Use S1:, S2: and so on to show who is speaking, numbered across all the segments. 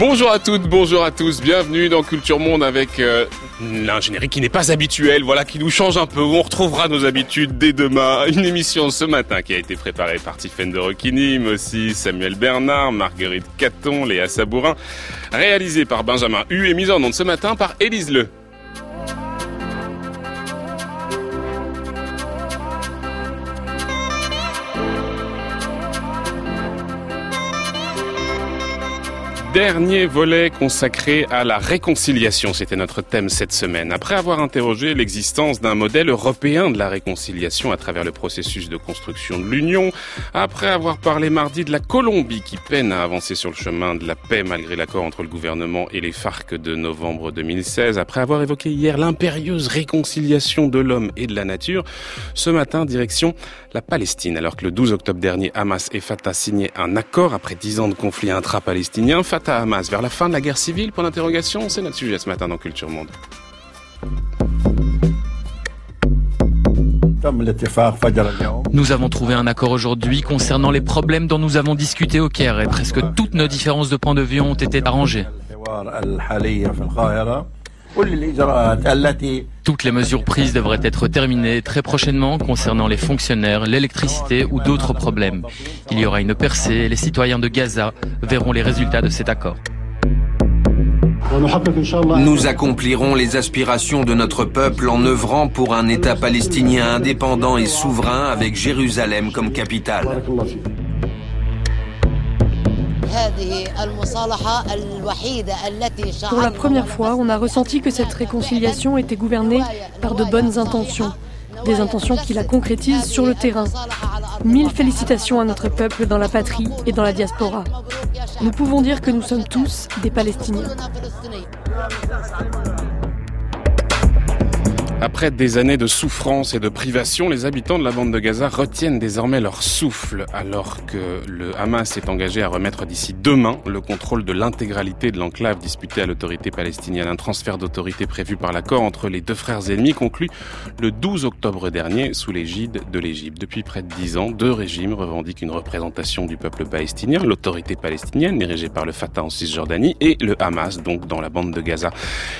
S1: Bonjour à toutes, bonjour à tous, bienvenue dans Culture Monde avec euh, un générique qui n'est pas habituel, voilà, qui nous change un peu. On retrouvera nos habitudes dès demain. Une émission ce matin qui a été préparée par Tiffaine de Roquigny, mais aussi Samuel Bernard, Marguerite Caton, Léa Sabourin, réalisée par Benjamin Hu et mise en onde ce matin par Élise Le. Dernier volet consacré à la réconciliation, c'était notre thème cette semaine. Après avoir interrogé l'existence d'un modèle européen de la réconciliation à travers le processus de construction de l'Union, après avoir parlé mardi de la Colombie qui peine à avancer sur le chemin de la paix malgré l'accord entre le gouvernement et les FARC de novembre 2016, après avoir évoqué hier l'impérieuse réconciliation de l'homme et de la nature, ce matin direction la Palestine. Alors que le 12 octobre dernier, Hamas et Fatah signaient un accord après dix ans de conflit intra-palestinien, à Hamas vers la fin de la guerre civile Pour l'interrogation, c'est notre sujet ce matin dans Culture Monde.
S2: Nous avons trouvé un accord aujourd'hui concernant les problèmes dont nous avons discuté au Caire et presque toutes nos différences de point de vue ont été arrangées. Toutes les mesures prises devraient être terminées très prochainement concernant les fonctionnaires, l'électricité ou d'autres problèmes. Il y aura une percée et les citoyens de Gaza verront les résultats de cet accord.
S3: Nous accomplirons les aspirations de notre peuple en œuvrant pour un État palestinien indépendant et souverain avec Jérusalem comme capitale.
S4: Pour la première fois, on a ressenti que cette réconciliation était gouvernée par de bonnes intentions, des intentions qui la concrétisent sur le terrain. Mille félicitations à notre peuple dans la patrie et dans la diaspora. Nous pouvons dire que nous sommes tous des Palestiniens.
S1: Après des années de souffrance et de privation, les habitants de la bande de Gaza retiennent désormais leur souffle alors que le Hamas est engagé à remettre d'ici demain le contrôle de l'intégralité de l'enclave disputée à l'autorité palestinienne. Un transfert d'autorité prévu par l'accord entre les deux frères ennemis conclu le 12 octobre dernier sous l'égide de l'Égypte. Depuis près de dix ans, deux régimes revendiquent une représentation du peuple palestinien, l'autorité palestinienne dirigée par le Fatah en Cisjordanie et le Hamas donc dans la bande de Gaza.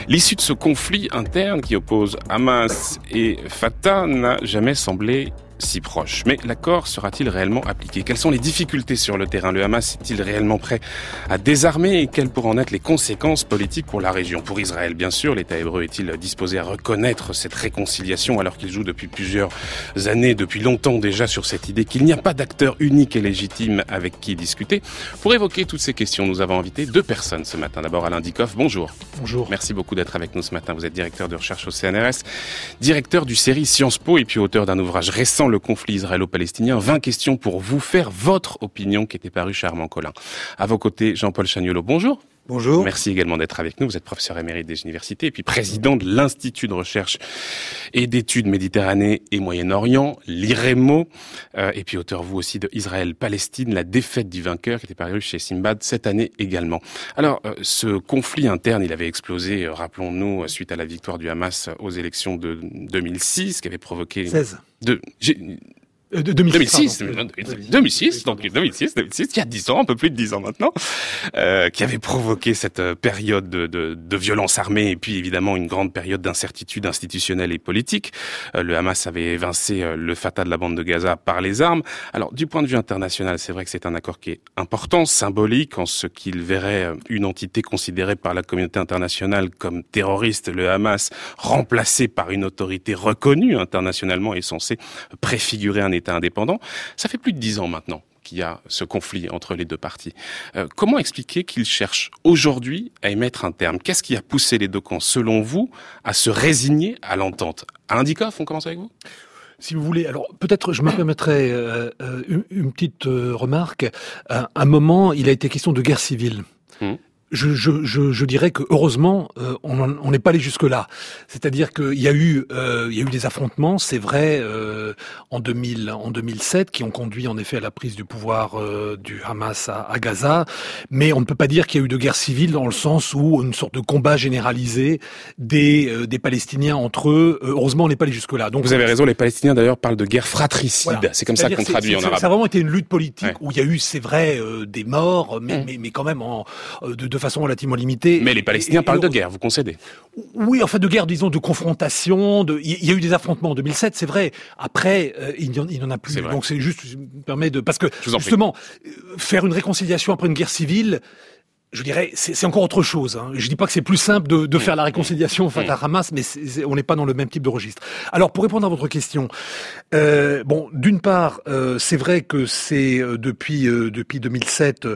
S1: L'issue de ce conflit interne qui oppose Hamas et Fatah n'a jamais semblé si proche. Mais l'accord sera-t-il réellement appliqué? Quelles sont les difficultés sur le terrain? Le Hamas est-il réellement prêt à désarmer? Et quelles pourront être les conséquences politiques pour la région? Pour Israël, bien sûr, l'État hébreu est-il disposé à reconnaître cette réconciliation alors qu'il joue depuis plusieurs années, depuis longtemps déjà, sur cette idée qu'il n'y a pas d'acteur unique et légitime avec qui discuter? Pour évoquer toutes ces questions, nous avons invité deux personnes ce matin. D'abord Alain Dikoff, bonjour.
S5: Bonjour.
S1: Merci beaucoup d'être avec nous ce matin. Vous êtes directeur de recherche au CNRS, directeur du série Sciences Po et puis auteur d'un ouvrage récent le conflit israélo-palestinien. 20 questions pour vous faire votre opinion qui était parue chez Armand. À vos côtés, Jean-Paul Chagnolo, bonjour.
S5: Bonjour.
S1: Merci également d'être avec nous. Vous êtes professeur émérite des universités et puis président de l'Institut de recherche et d'études Méditerranée et Moyen-Orient, l'IREMO, euh, et puis auteur vous aussi de Israël-Palestine, la défaite du vainqueur qui était paru chez Simbad cette année également. Alors, euh, ce conflit interne, il avait explosé, euh, rappelons-nous, suite à la victoire du Hamas aux élections de 2006, qui avait provoqué...
S5: 16.
S1: De, 2006, 2006, donc 2006, 2006, il y a 10 ans, un peu plus de 10 ans maintenant, euh, qui avait provoqué cette euh, période de, de, de, violence armée et puis évidemment une grande période d'incertitude institutionnelle et politique. Euh, le Hamas avait évincé euh, le Fatah de la bande de Gaza par les armes. Alors du point de vue international, c'est vrai que c'est un accord qui est important, symbolique, en ce qu'il verrait une entité considérée par la communauté internationale comme terroriste, le Hamas, remplacé par une autorité reconnue internationalement et censée préfigurer un État indépendant. Ça fait plus de dix ans maintenant qu'il y a ce conflit entre les deux parties. Euh, comment expliquer qu'ils cherchent aujourd'hui à émettre un terme? Qu'est-ce qui a poussé les deux camps, selon vous, à se résigner à l'entente? Alain Dikoff, on commence avec vous
S5: si vous voulez, alors peut-être je me permettrai euh, euh, une, une, petite euh, remarque. À un moment, il a été question de guerre civile. Mmh je, je, je, je, dirais que heureusement, euh, on n'est pas allé jusque là. C'est-à-dire qu'il y a eu, euh, il y a eu des affrontements, c'est vrai, euh, en 2000, en 2007, qui ont conduit en effet à la prise du pouvoir euh, du Hamas à, à, Gaza. Mais on ne peut pas dire qu'il y a eu de guerre civile dans le sens où une sorte de combat généralisé des euh, des Palestiniens entre eux. heureusement, on n'est pas allé jusque là.
S1: Donc vous avez raison. Les Palestiniens d'ailleurs parlent de guerre fratricide. Voilà. C'est comme ça qu'on traduit en arabe.
S5: Ça a vraiment été une lutte politique ouais. où il y a eu, c'est vrai, des morts, mais, mmh. mais, mais quand même en, de, de façon relativement limitée.
S1: Mais les Palestiniens parlent de guerre, vous concédez
S5: Oui, enfin de guerre, disons, de confrontation. De... Il y a eu des affrontements en 2007, c'est vrai. Après, euh, il n'y en, a plus. Donc c'est juste, je me permets de... Parce que, justement, faire une réconciliation après une guerre civile, je dirais, c'est encore autre chose. Hein. Je dis pas que c'est plus simple de, de, faire la réconciliation face à Hamas, mais on n'est pas dans le même type de registre. Alors, pour répondre à votre question, euh, bon, d'une part, euh, c'est vrai que c'est euh, depuis euh, depuis 2007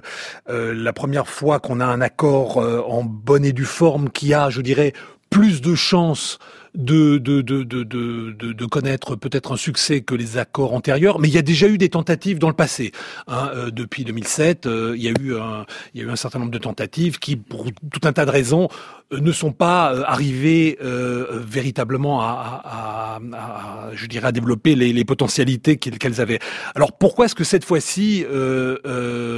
S5: euh, la première fois qu'on a un accord en bonne et due forme qui a, je dirais, plus de chances de, de, de, de, connaître peut-être un succès que les accords antérieurs, mais il y a déjà eu des tentatives dans le passé. Hein, euh, depuis 2007, euh, il, y a eu un, il y a eu un certain nombre de tentatives qui, pour tout un tas de raisons, ne sont pas arrivées véritablement à, à, à, je dirais, à développer les, les potentialités qu'elles avaient. Alors pourquoi est-ce que cette fois-ci le,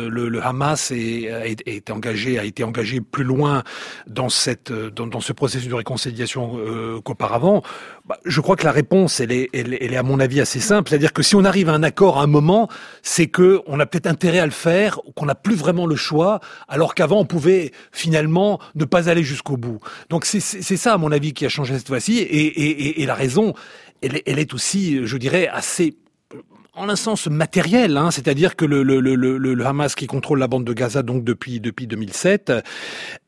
S5: le, Hamas est, est, engagé, a été engagé plus loin dans cette, dans, dans ce processus de réconciliation qu'auparavant? Avant, bah, je crois que la réponse, elle est, elle, est à mon avis assez simple. C'est-à-dire que si on arrive à un accord à un moment, c'est que on a peut-être intérêt à le faire, qu'on n'a plus vraiment le choix, alors qu'avant on pouvait finalement ne pas aller jusqu'au Donc c'est ça, à mon avis, qui a changé cette fois-ci. Et, et, et, la raison, elle, elle est aussi, je dirais, assez en un sens matériel, hein, c'est-à-dire que le, le, le, le, Hamas qui contrôle la bande de Gaza donc depuis depuis 2007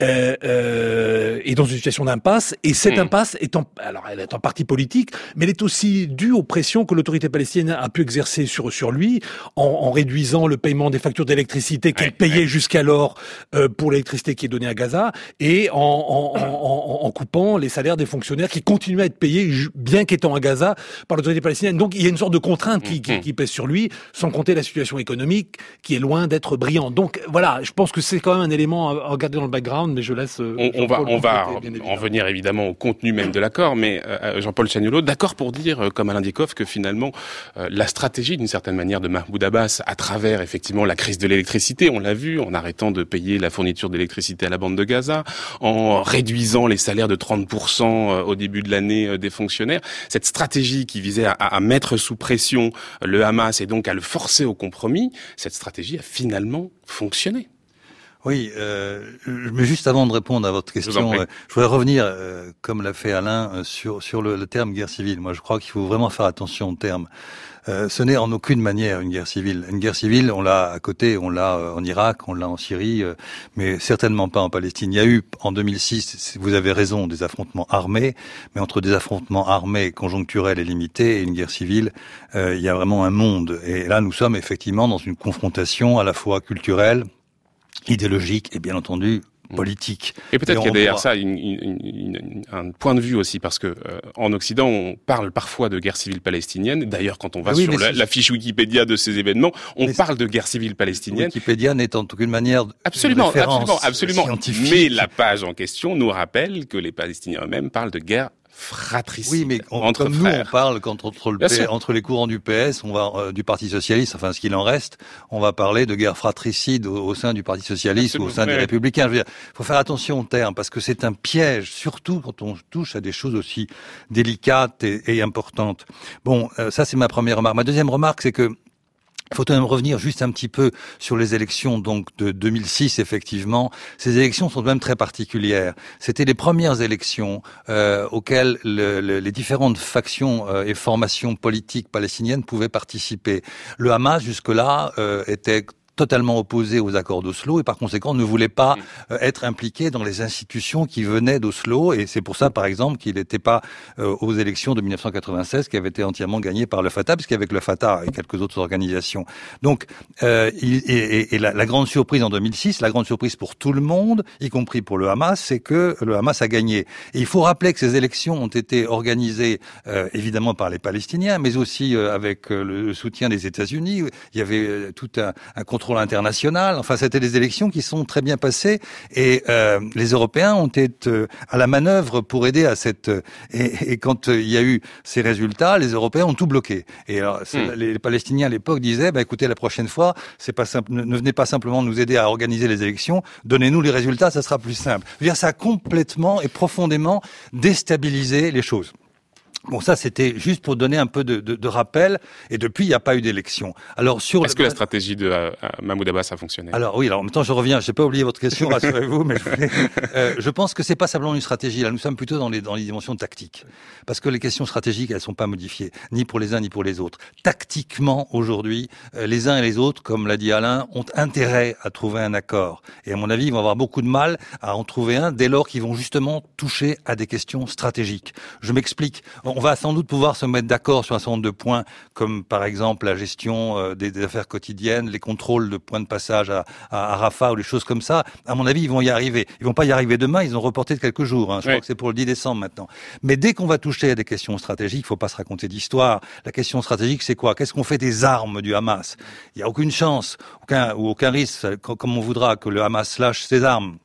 S5: euh, euh, est dans une situation d'impasse et cette hmm. impasse est en alors elle est en partie politique, mais elle est aussi due aux pressions que l'autorité palestinienne a pu exercer sur sur lui en, en réduisant le paiement des factures d'électricité qu'elle payait jusqu'alors euh, pour l'électricité qui est donnée à Gaza et en, en, en, coupant les salaires des fonctionnaires qui continuaient à être payés bien qu'étant à Gaza par l'autorité palestinienne. Donc il y a une sorte de contrainte qui, qui, hmm. Sur lui, sans compter la situation économique qui est loin d'être brillante. Donc voilà, je pense que c'est quand même un élément à regarder dans le background, mais je laisse.
S1: Euh, on, va, on va en venir évidemment au contenu même de l'accord, mais euh, euh, Jean-Paul Chagnolo, d'accord pour dire, comme Alain Dieckhoff, que finalement la stratégie d'une certaine manière de Mahmoud Abbas, à travers effectivement la crise de l'électricité, on l'a vu, en arrêtant de payer la fourniture d'électricité à la bande de Gaza, en réduisant les salaires de 30% au début de l'année des fonctionnaires, cette stratégie qui visait à, à mettre sous pression le Hamas et donc à le forcer au compromis, cette stratégie a finalement fonctionné.
S6: Oui, euh, mais juste avant de répondre à votre question, je, euh, voudrais revenir, euh, comme l'a fait Alain, euh, sur, sur le, le, terme guerre civile. Moi, je crois qu'il faut vraiment faire attention au terme. Euh, ce n'est en aucune manière une guerre civile. Une guerre civile, on l'a à côté, on l'a euh, en Irak, on l'a en Syrie, euh, mais certainement pas en Palestine. Il y a eu en 2006, vous avez raison, des affrontements armés, mais entre des affrontements armés conjoncturels et limités et une guerre civile, il y a vraiment un monde. Et là, nous sommes effectivement dans une confrontation à la fois culturelle, idéologique et bien entendu. Politique.
S1: Et peut-être qu'il y a derrière ça une, une, un point de vue aussi, parce que euh, en Occident, on parle parfois de guerre civile palestinienne. D'ailleurs, quand on va sur la, fiche Wikipédia de ces événements, on parle de guerre civile palestinienne.
S6: Wikipédia n'est en aucune manière
S1: absolument, absolument, absolument. Mais la page en question nous rappelle que les Palestiniens eux-mêmes parlent de guerre fratricide.
S6: Oui, mais entre comme nous, on parle quand entre, le entre les courants du PS, on va euh, du Parti socialiste, enfin ce qu'il en reste, on va parler de guerre fratricide au, sein du Parti socialiste ou au sein des Républicains. Il faut faire attention au terme parce que c'est un piège, surtout quand on touche à des choses aussi délicates et, et importantes. Bon, euh, ça c'est ma première remarque. Ma deuxième remarque, c'est que il faut même revenir juste un petit peu sur les élections donc de 2006. Effectivement, ces élections sont même très particulières. C'était les premières élections euh, auxquelles les différentes factions euh, et formations politiques palestiniennes pouvaient participer. Le Hamas jusque-là euh, était totalement opposé aux accords d'Oslo et par conséquent ne voulait pas euh, être impliqué dans les institutions qui venaient d'Oslo et c'est pour ça par exemple qu'il n'était pas euh, aux élections de 1996 qui avaient été entièrement gagnées par le Fatah puisqu'avec le Fatah et quelques autres organisations. Donc euh, et, et, la, la, grande surprise en 2006, la grande surprise pour tout le monde, y compris pour le Hamas, c'est que le Hamas a gagné. Et il faut rappeler que ces élections ont été organisées euh, évidemment par les Palestiniens, mais aussi avec le soutien des États-Unis. Il y avait tout un, un contrôle international. Enfin, c'était des élections qui sont très bien passées et euh, les Européens ont été euh, à la manœuvre pour aider à cette. Et, et quand euh, il y a eu ces résultats, les Européens ont tout bloqué. Et alors, hmm. les Palestiniens à l'époque disaient bah, écoutez, la prochaine fois, c'est pas simple, ne, venez pas simplement nous aider à organiser les élections, donnez-nous les résultats, ça sera plus simple. Je veux dire, ça a complètement et profondément déstabilisé les choses. Bon, ça, c'était juste pour donner un peu de, de, de rappel. Et depuis, il n'y a pas eu d'élection.
S1: Alors, sur est-ce que la stratégie de euh, Mahmoud Abbas a fonctionné?
S6: Alors oui. Alors en même temps, je reviens. Je n'ai pas oublié votre question, rassurez-vous. mais je, euh, je, pense que c'est pas simplement une stratégie. Là, nous sommes plutôt dans les dans les dimensions tactiques, parce que les questions stratégiques, elles sont pas modifiées, ni pour les uns ni pour les autres. Tactiquement, aujourd'hui, euh, les uns et les autres, comme l'a dit Alain, ont intérêt à trouver un accord. Et à mon avis, ils vont avoir beaucoup de mal à en trouver un dès lors qu'ils vont justement toucher à des questions stratégiques. Je m'explique on va sans doute pouvoir se mettre d'accord sur un certain nombre de points, comme par exemple la gestion euh, des, affaires quotidiennes, les contrôles de points de passage à, à, Rafah ou des choses comme ça. À mon avis, ils vont y arriver. Ils vont pas y arriver demain, ils ont reporté de quelques jours. Hein. Je crois que c'est pour le 10 décembre maintenant. Mais dès qu'on va toucher à des questions stratégiques, il faut pas se raconter d'histoire. La question stratégique, c'est quoi? Qu'est-ce qu'on fait des armes du Hamas? Il n'y a aucune chance, aucun, ou aucun risque, comme on voudra, que le Hamas lâche ses armes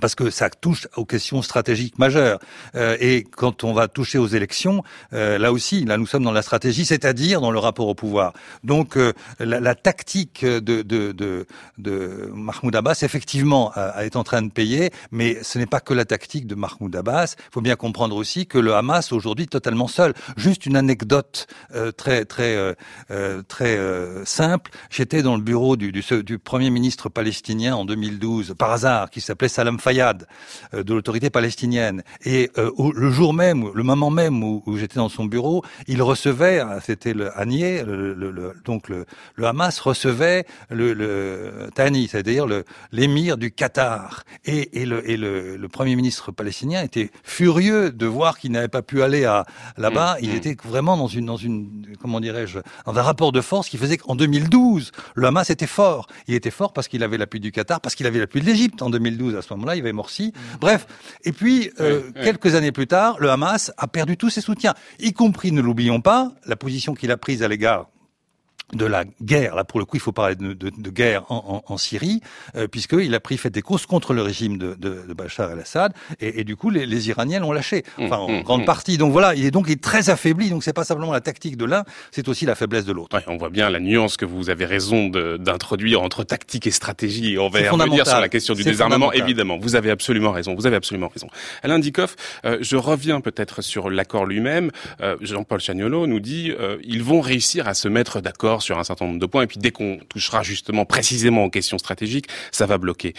S6: parce que ça touche aux questions stratégiques majeures. Euh, et quand on va toucher aux élections, euh, là aussi, là nous sommes dans la stratégie, c'est-à-dire dans le rapport au pouvoir. Donc euh, la, la, tactique de, de, de, de, Mahmoud Abbas, effectivement, est en train de payer, mais ce n'est pas que la tactique de Mahmoud Abbas. Il faut bien comprendre aussi que le Hamas aujourd'hui totalement seul. Juste une anecdote très très très simple. J'étais dans le bureau du, du, du premier ministre palestinien en 2012 par hasard, qui s'appelait Salam Fayad euh, de l'autorité palestinienne. Et euh, le jour même, le moment même où, j'étais dans son bureau, il recevait, euh, c'était le Anier, le, donc le, Hamas recevait le, le Tani, c'est-à-dire l'émir du Qatar. Et, et, le, et le, premier ministre palestinien était furieux de voir qu'il n'avait pas pu aller à là-bas. Mmh, il mmh. était vraiment dans une, dans une, comment dirais-je, dans un rapport de force qui faisait qu'en 2012, le Hamas était fort. Il était fort parce qu'il avait l'appui du Qatar, parce qu'il avait l'appui de l'Égypte en 2012 à ce moment-là il avait Morsi. Bref. Et puis, euh, quelques années plus tard, le Hamas a perdu tous ses soutiens, y compris, ne l'oublions pas, la position qu'il a prise à l'égard de la guerre, là pour le coup il faut parler de, de, de guerre en, en, en Syrie, euh, puisqu'il a pris fait des courses contre le régime de, de Bachar el-Assad, et, et, du coup les, les Iraniens l'ont lâché, mmh, enfin en mmh, grande mmh. partie. Donc voilà, il est donc il est très affaibli, donc c'est pas simplement la tactique de l'un, c'est aussi la faiblesse de l'autre.
S1: Ouais, on voit bien la nuance que vous avez raison d'introduire entre tactique et stratégie. On va revenir sur la question du désarmement, évidemment. Vous avez absolument raison, vous avez absolument raison. Alain Dikoff, euh, je reviens peut-être sur l'accord lui-même. Euh, Jean-Paul Chagnolo nous dit euh, ils vont réussir à se mettre d'accord sur un certain nombre de points, et puis dès qu'on touchera justement précisément aux questions stratégiques, ça va bloquer.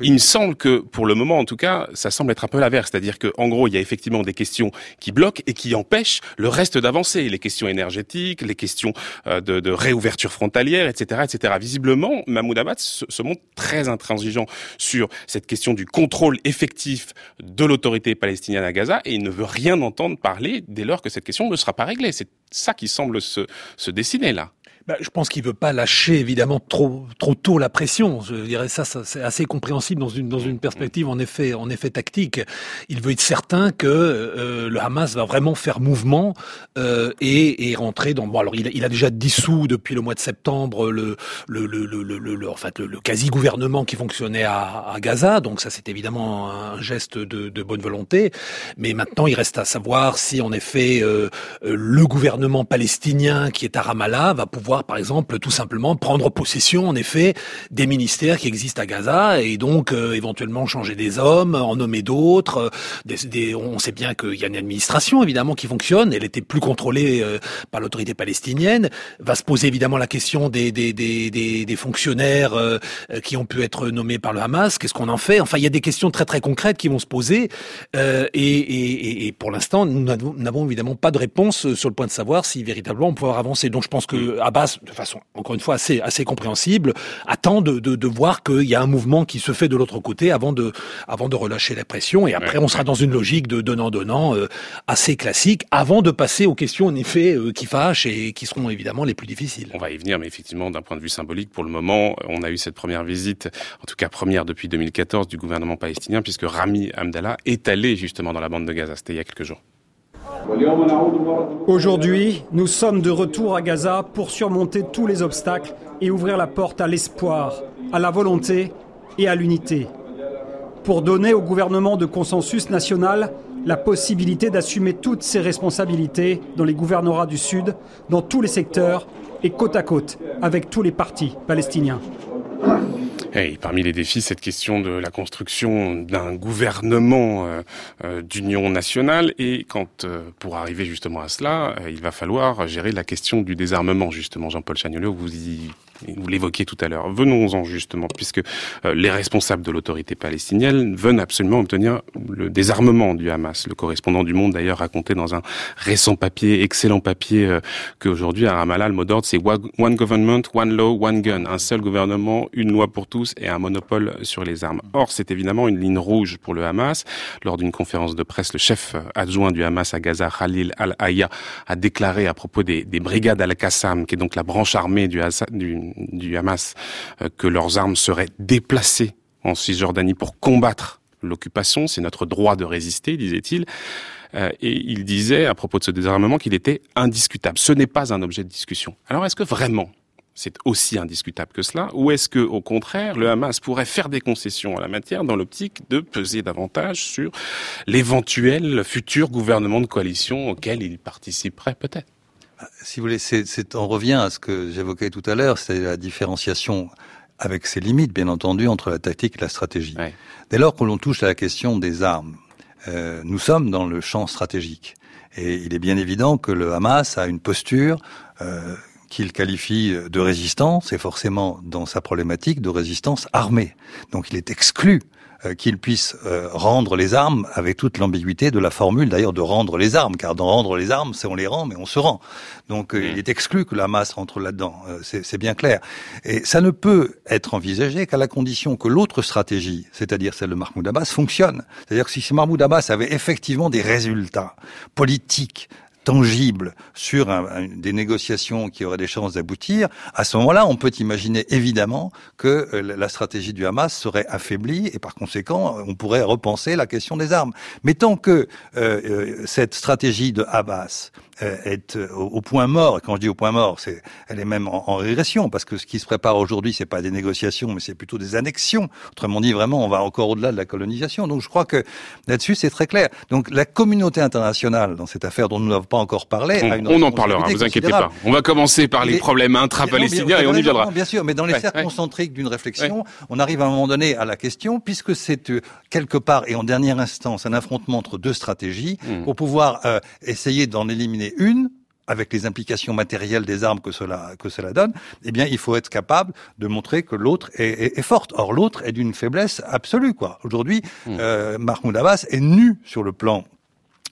S1: il me semble que, pour le moment en tout cas, ça semble être un peu l'inverse, c'est-à-dire qu'en gros, il y a effectivement des questions qui bloquent et qui empêchent le reste d'avancer, les questions énergétiques, les questions euh, de, de, réouverture frontalière, etc., etc. Visiblement, Mahmoud Abbas se, se montre très intransigeant sur cette question du contrôle effectif de l'autorité palestinienne à Gaza et il ne veut rien entendre parler dès lors que cette question ne sera pas réglée. C'est ça qui semble se, se dessiner là.
S5: Bah, je pense qu'il veut pas lâcher évidemment trop trop tôt la pression. Je dirais ça, ça c'est assez compréhensible dans une dans une perspective en effet en effet tactique. Il veut être certain que euh, le Hamas va vraiment faire mouvement euh, et, et rentrer dans. Bon alors il, il, a déjà dissous depuis le mois de septembre le le le le, le, en fait, le, quasi gouvernement qui fonctionnait à, à Gaza. Donc ça c'est évidemment un geste de, de, bonne volonté. Mais maintenant il reste à savoir si en effet euh, le gouvernement palestinien qui est à Ramallah va pouvoir par exemple, tout simplement prendre possession, en effet, des ministères qui existent à Gaza et donc euh, éventuellement changer des hommes, en nommer d'autres. Euh, on sait bien qu'il y a une administration, évidemment, qui fonctionne. Elle était plus contrôlée euh, par l'autorité palestinienne. Va se poser évidemment la question des, des, des, des fonctionnaires qui ont pu être nommés par le Hamas. Qu'est-ce qu'on en fait? Enfin, il y a des questions très très concrètes qui vont se poser. Et, et, et, pour l'instant, nous n'avons évidemment pas de réponse sur le point de savoir si véritablement on peut avancer. Donc je pense que Abbas de façon encore une fois assez, assez compréhensible, attend de, de, de voir qu'il y a un mouvement qui se fait de l'autre côté avant de, avant de relâcher la pression. Et après, on sera dans une logique de donnant-donnant euh, assez classique avant de passer aux questions en effet euh, qui fâchent et qui seront évidemment les plus difficiles.
S1: On va y venir, mais effectivement, d'un point de vue symbolique, pour le moment, on a eu cette première visite, en tout cas première depuis 2014, du gouvernement palestinien, puisque Rami Abdallah est allé justement dans la bande de Gaza. C'était il y a quelques jours.
S7: Aujourd'hui, nous sommes de retour à Gaza pour surmonter tous les obstacles et ouvrir la porte à l'espoir, à la volonté et à l'unité. Pour donner au gouvernement de consensus national la possibilité d'assumer toutes ses responsabilités dans les gouvernorats du Sud, dans tous les secteurs et côte à côte avec tous les partis palestiniens.
S1: Et parmi les défis, cette question de la construction d'un gouvernement euh, euh, d'union nationale. Et quand, euh, pour arriver justement à cela, il va falloir gérer la question du désarmement, justement, Jean-Paul Chagnolot, vous y vous l'évoquiez tout à l'heure. Venons-en justement, puisque euh, les responsables de l'autorité palestinienne veulent absolument obtenir le désarmement du Hamas. Le correspondant du Monde d'ailleurs racontait dans un récent papier, excellent papier, euh, qu'aujourd'hui à Ramallah, le mot d'ordre c'est One Government, One Law, One Gun. Un seul gouvernement, une loi pour tous et un monopole sur les armes. Or, c'est évidemment une ligne rouge pour le Hamas. Lors d'une conférence de presse, le chef adjoint du Hamas à Gaza, Khalil al-Aya, a déclaré à propos des, des brigades al-Qassam, qui est donc la branche armée du, du, du Hamas euh, que leurs armes seraient déplacées en Cisjordanie pour combattre l'occupation. C'est notre droit de résister, disait-il. Euh, et il disait à propos de ce désarmement qu'il était indiscutable. Ce n'est pas un objet de discussion. Alors est-ce que vraiment c'est aussi indiscutable que cela, ou est-ce que, au contraire, le Hamas pourrait faire des concessions à la matière dans l'optique de peser davantage sur l'éventuel futur gouvernement de coalition auquel il participerait peut-être?
S6: Si vous voulez, c'est, on revient à ce que j'évoquais tout à l'heure, c'est la différenciation avec ses limites, bien entendu, entre la tactique et la stratégie. Dès lors que l'on touche à la question des armes, euh, nous sommes dans le champ stratégique. Et il est bien évident que le Hamas a une posture euh, qu'il qualifie de résistance, et forcément dans sa problématique de résistance armée. Donc il est exclu qu'il puisse euh, rendre les armes avec toute l'ambiguïté de la formule d'ailleurs de rendre les armes, car dans rendre les armes, c'est on les rend, mais on se rend. Donc euh, il mm. est exclu que la masse rentre là-dedans, c'est bien clair. Et ça ne peut être envisagé qu'à la condition que l'autre stratégie, c'est-à-dire celle de Mahmoud Abbas, fonctionne. C'est-à-dire que si Mahmoud Abbas avait effectivement des résultats politiques, tangible sur des négociations qui auraient des chances d'aboutir, à ce moment-là, on peut imaginer évidemment que euh, la stratégie du Hamas serait affaiblie et par conséquent, on pourrait repenser la question des armes. Mais tant que euh, euh, cette stratégie de euh, est euh, au, point mort. Quand je dis au point mort, c'est, elle est même en, régression parce que ce qui se prépare aujourd'hui, c'est pas des négociations, mais c'est plutôt des annexions. Autrement dit, vraiment, on va encore au-delà de la colonisation. Donc, je crois que là-dessus, c'est très clair. Donc, la communauté internationale dans cette affaire dont nous n'avons pas encore parlé,
S1: on, a une on en parlera. Vous inquiétez pas. On va commencer par les, problèmes intra-palestiniens et on y viendra.
S6: Bien sûr, mais dans les cercles concentriques d'une réflexion, on arrive à un moment donné à la question, puisque c'est euh, quelque part et en dernière instance un affrontement entre deux stratégies hmm. pour pouvoir essayer d'en éliminer une, avec les implications matérielles des armes que cela que cela donne, eh bien, il faut être capable de montrer que l'autre est, est, forte. Or, l'autre est d'une faiblesse absolue, quoi. Aujourd'hui, mmh. euh, Mahmoud Abbas est nu sur le plan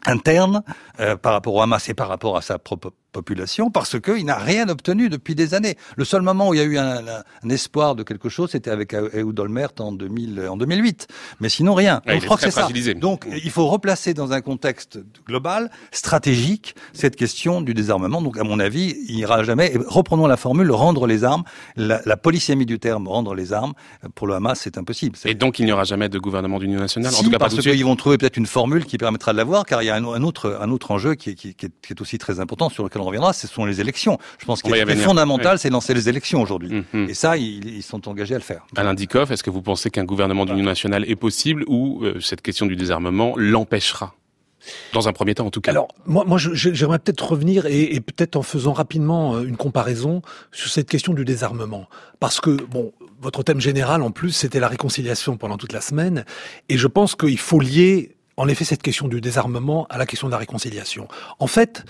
S6: interne euh, par rapport au Hamas et par rapport à sa propre population parce qu'il n'a rien obtenu depuis des années. Le seul moment où il y a eu un, un espoir de quelque chose, c'était avec Ehud Olmert en, 2000, en 2008. Mais sinon, rien.
S1: Donc, je crois que c'est ça.
S6: Donc, il faut replacer dans un contexte global, stratégique, cette question du désarmement. Donc, à mon avis, il n'ira jamais. Et reprenons la formule, rendre les armes. La, la polysémie du terme, rendre les armes, pour le Hamas, c'est impossible.
S1: Et donc, il n'y aura jamais de gouvernement d'union nationale
S6: En tout cas, parce qu'ils vont trouver peut-être une formule qui permettra de l'avoir, car il y a un, un, autre, un autre enjeu qui, qui, qui, est, qui est aussi très important, sur lequel on reviendra, ce sont les élections. Je pense qu'il est fondamental, c'est lancer les élections aujourd'hui. Hum. Et ça, ils, sont engagés à le faire.
S1: Alain Dikoff, est-ce que vous pensez qu'un gouvernement d'union nationale est possible ou euh, cette question du désarmement l'empêchera? Dans un premier temps, en tout cas.
S5: Alors, moi, moi j'aimerais peut-être revenir et, et peut-être en faisant rapidement euh, une comparaison sur cette question du désarmement. Parce que, bon, votre thème général, en plus, c'était la réconciliation pendant toute la semaine. Et je pense qu'il faut lier, en effet, cette question du désarmement à la question de la réconciliation. En fait,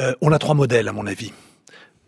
S5: euh, on a trois modèles, à mon avis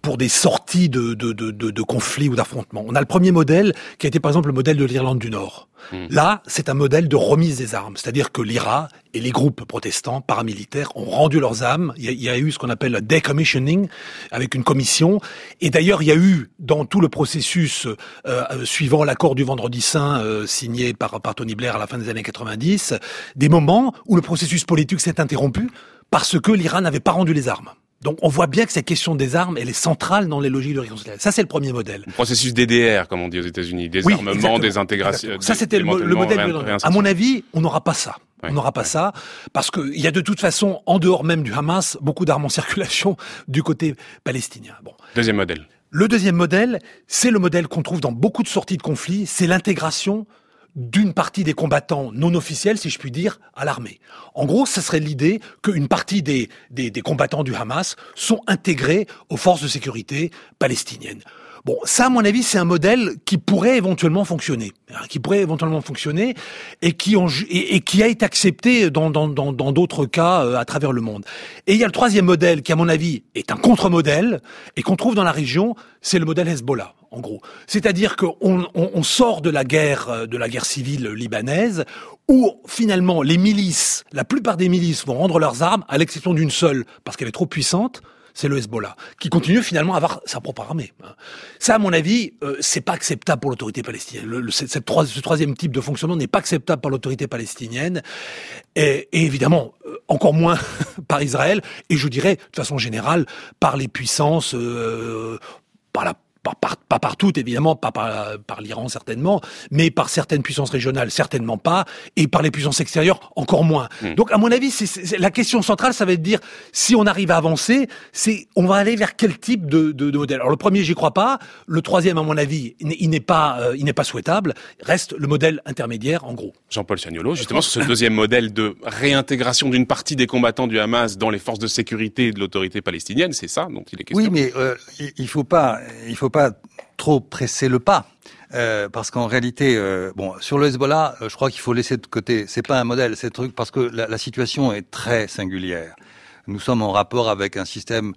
S5: pour des sorties de, de, de, de conflits ou d'affrontements. On a le premier modèle qui a été par exemple le modèle de l'Irlande du Nord. Hmm. Là, c'est un modèle de remise des armes, c'est-à-dire que l'IRA et les groupes protestants paramilitaires ont rendu leurs armes. Il y a, eu ce qu'on appelle le decommissioning avec une commission. Et d'ailleurs, il y a eu dans tout le processus euh, euh suivant l'accord du Vendredi Saint euh, signé par, par Tony Blair à la fin des années 90, des moments où le processus politique s'est interrompu parce que l'Iran n'avait pas rendu les armes. Donc on voit bien que cette question des armes, elle est centrale dans les logiques de réconciliation. Ça, c'est le premier modèle. Le
S1: processus DDR, comme on dit aux États-unis, désarmement, oui, désintégration.
S5: Ça, c'était le, modèle. À mon avis, on n'aura pas ça. On n'aura pas ça parce qu'il y a de toute façon, en dehors même du Hamas, beaucoup d'armes en circulation du côté palestinien.
S1: Bon. Deuxième modèle.
S5: Le deuxième modèle, c'est le modèle qu'on trouve dans beaucoup de sorties de conflits, c'est l'intégration d'une partie des combattants non officiels, si je puis dire, à l'armée. En gros, ce serait l'idée qu'une partie des, des, des, combattants du Hamas sont intégrés aux forces de sécurité palestiniennes. Bon, ça, à mon avis, c'est un modèle qui pourrait éventuellement fonctionner, hein, qui pourrait éventuellement fonctionner et qui, ont, et, qui a été accepté dans d'autres dans, dans, cas euh, à travers le monde. Et il y a le troisième modèle qui, à mon avis, est un contre-modèle et qu'on trouve dans la région, c'est le modèle Hezbollah en gros. C'est-à-dire qu'on on, sort de la guerre, euh, de la guerre civile libanaise, où finalement les milices, la plupart des milices vont rendre leurs armes, à l'exception d'une seule, parce qu'elle est trop puissante, c'est le Hezbollah, qui continue finalement à avoir sa propre armée. Hein. Ça, à mon avis, euh, c'est pas acceptable pour l'autorité palestinienne. Ce troisième type de fonctionnement n'est pas acceptable par l'autorité palestinienne, et, évidemment euh, encore moins par Israël, et je dirais de façon générale par les puissances, euh, par la pas, pas, par toutes évidemment, pas par, par l'Iran certainement, mais par certaines puissances régionales certainement pas, et par les puissances extérieures encore moins. Hmm. Donc à mon avis, c'est, la question centrale, ça va être de dire si on arrive à avancer, c'est on va aller vers quel type de, de, de modèle? Alors le premier, j'y crois pas. Le troisième, à mon avis, il n'est pas, euh, il n'est pas souhaitable. Reste le modèle intermédiaire, en gros.
S1: Jean-Paul Chagnolo, justement sur ce deuxième modèle de réintégration d'une partie des combattants du Hamas dans les forces de sécurité de l'autorité palestinienne, c'est ça dont il est question?
S6: Oui, mais euh, il faut pas, il faut pas trop presser le pas. Euh, parce qu'en réalité, euh, bon, sur le Hezbollah, euh, je crois qu'il faut laisser de côté. C'est pas un modèle, c'est truc parce que la, situation est très singulière. Nous sommes en rapport avec un système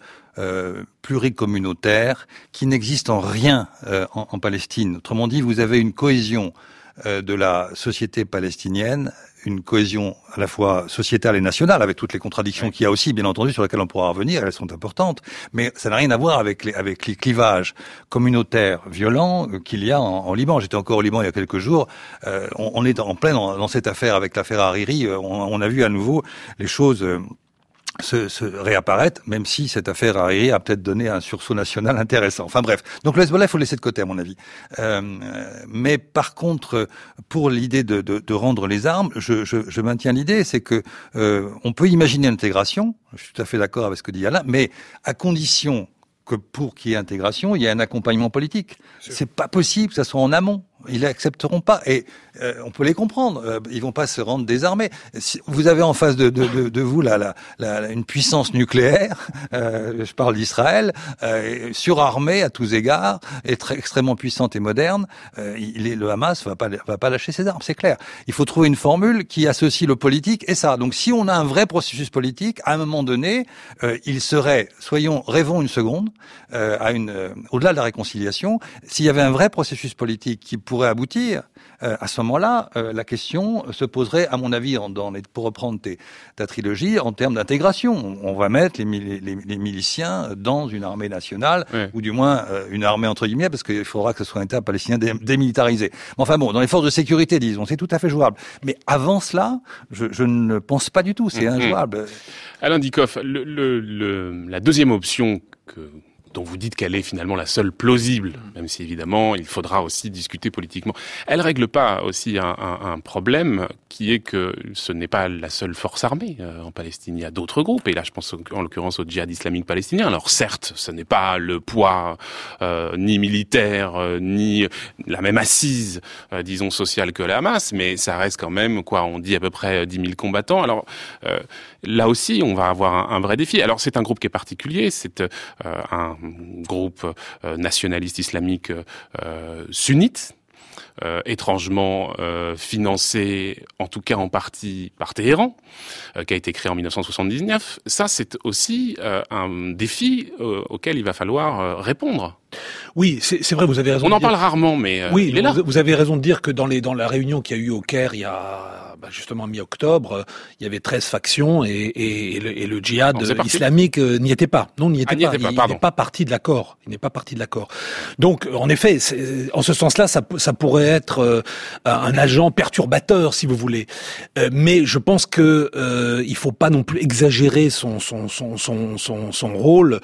S6: pluricommunautaire qui n'existe en rien en, en, Palestine. Autrement dit, vous avez une cohésion de la société palestinienne une cohésion à la fois sociétale et nationale, avec toutes les contradictions qu'il y a aussi, bien entendu, sur lesquelles on pourra revenir, elles sont importantes, mais ça n'a rien à voir avec les, avec les clivages communautaires violents euh, qu'il y a en, Liban. J'étais encore au Liban il y a quelques jours, euh, on, est en plein dans, cette affaire avec l'affaire Hariri, euh, on, on, a vu à nouveau les choses se, se, réapparaître, même si cette affaire a, a peut-être donné un sursaut national intéressant. Enfin bref, donc le Hezbollah, il faut laisser de côté à mon avis. Euh, mais par contre, pour l'idée de, de, de, rendre les armes, je, je, je maintiens l'idée, c'est que euh, on peut imaginer l'intégration, je suis tout à fait d'accord avec ce que dit Alain, mais à condition que pour qu'il y ait intégration, il y ait un accompagnement politique. C'est pas possible que ça soit en amont ils accepteront pas. Et euh, on peut les comprendre. Euh, ils vont pas se rendre désarmés. Si vous avez en face de, de, de, de vous la, la, la, une puissance nucléaire. Euh, je parle d'Israël, euh, surarmée à tous égards, et très, extrêmement puissante et moderne. il est, le Hamas va pas va pas lâcher ses armes, c'est clair. Il faut trouver une formule qui associe le politique et ça. Donc si on a un vrai processus politique, à un moment donné, il serait, soyons rêvons une seconde, à une au-delà de la réconciliation, s'il y avait un vrai processus politique qui pourrait aboutir, euh, à ce moment-là, euh, la question se poserait, à mon avis, dans pour reprendre ta trilogie, en termes d'intégration. On va mettre les, les, miliciens dans une armée nationale, ou du moins euh, une armée entre guillemets, parce qu'il faudra que ce soit un État palestinien démilitarisé. Enfin bon, dans les forces de sécurité, disons, c'est tout à fait jouable. Mais avant cela, je, je ne pense pas du tout, c'est mm-hmm. injouable.
S1: Alain Dikoff, le, le, la deuxième option que dont vous dites qu'elle est finalement la seule plausible, même si évidemment il faudra aussi discuter politiquement. Elle règle pas aussi un, un, un problème qui est que ce n'est pas la seule force armée euh, en Palestine. Il y a d'autres groupes, et là je pense en l'occurrence au djihad islamique palestinien. Alors certes, ce n'est pas le poids euh, ni militaire, euh, ni la même assise, euh, disons, sociale que la Hamas, mais ça reste quand même, quoi, on dit à peu près 10 000 combattants. Alors là aussi, on va avoir un, un vrai défi. Alors c'est un groupe qui est particulier, c'est un groupe euh, nationaliste islamique euh, sunnite, euh, étrangement euh, financé, en tout cas en partie par Téhéran, euh, qui a été créé en 1979. Ça, c'est aussi un défi auquel il va falloir répondre.
S5: Oui, c'est vrai, vous avez raison.
S1: On en parle rarement, mais
S5: oui,
S1: il est là.
S5: Vous avez raison de dire que dans, les, dans la réunion qu'il y a eu au Caire il y a bah, justement mi-octobre, il y avait 13 factions et, et, le, et le, djihad islamique n'y était pas. Non, n'y était ah, pas. il n'est pas parti de l'accord. Il n'est pas parti de l'accord. Donc, en effet, en ce sens-là, ça, ça pourrait être euh, un agent perturbateur, si vous voulez. Euh, mais je pense que euh, il faut pas non plus exagérer son son son son son, son rôle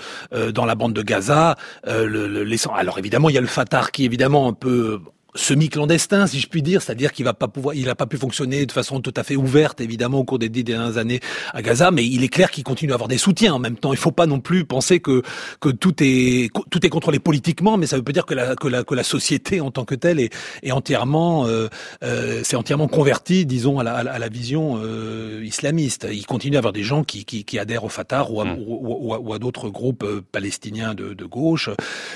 S5: dans la bande de Gaza. le, le, alors évidemment, il y a le Fatah qui évidemment un peu semi-clandestin, si je puis dire, c'est-à-dire qu'il va pas pouvoir, il n'a pas pu fonctionner de façon tout à fait ouverte, évidemment, au cours des dix dernières années à Gaza, mais il est clair qu'il continue à avoir des soutiens en même temps. Il faut pas non plus penser que que tout est tout est contrôlé politiquement, mais ça veut pas dire que la que la que la société en tant que telle est, est entièrement euh, euh, c'est entièrement converti, disons, à la, à la vision euh, islamiste. Il continue à avoir des gens qui, qui, qui adhèrent au Fatah ou à, mm. ou, ou, à d'autres groupes euh, palestiniens de, de gauche,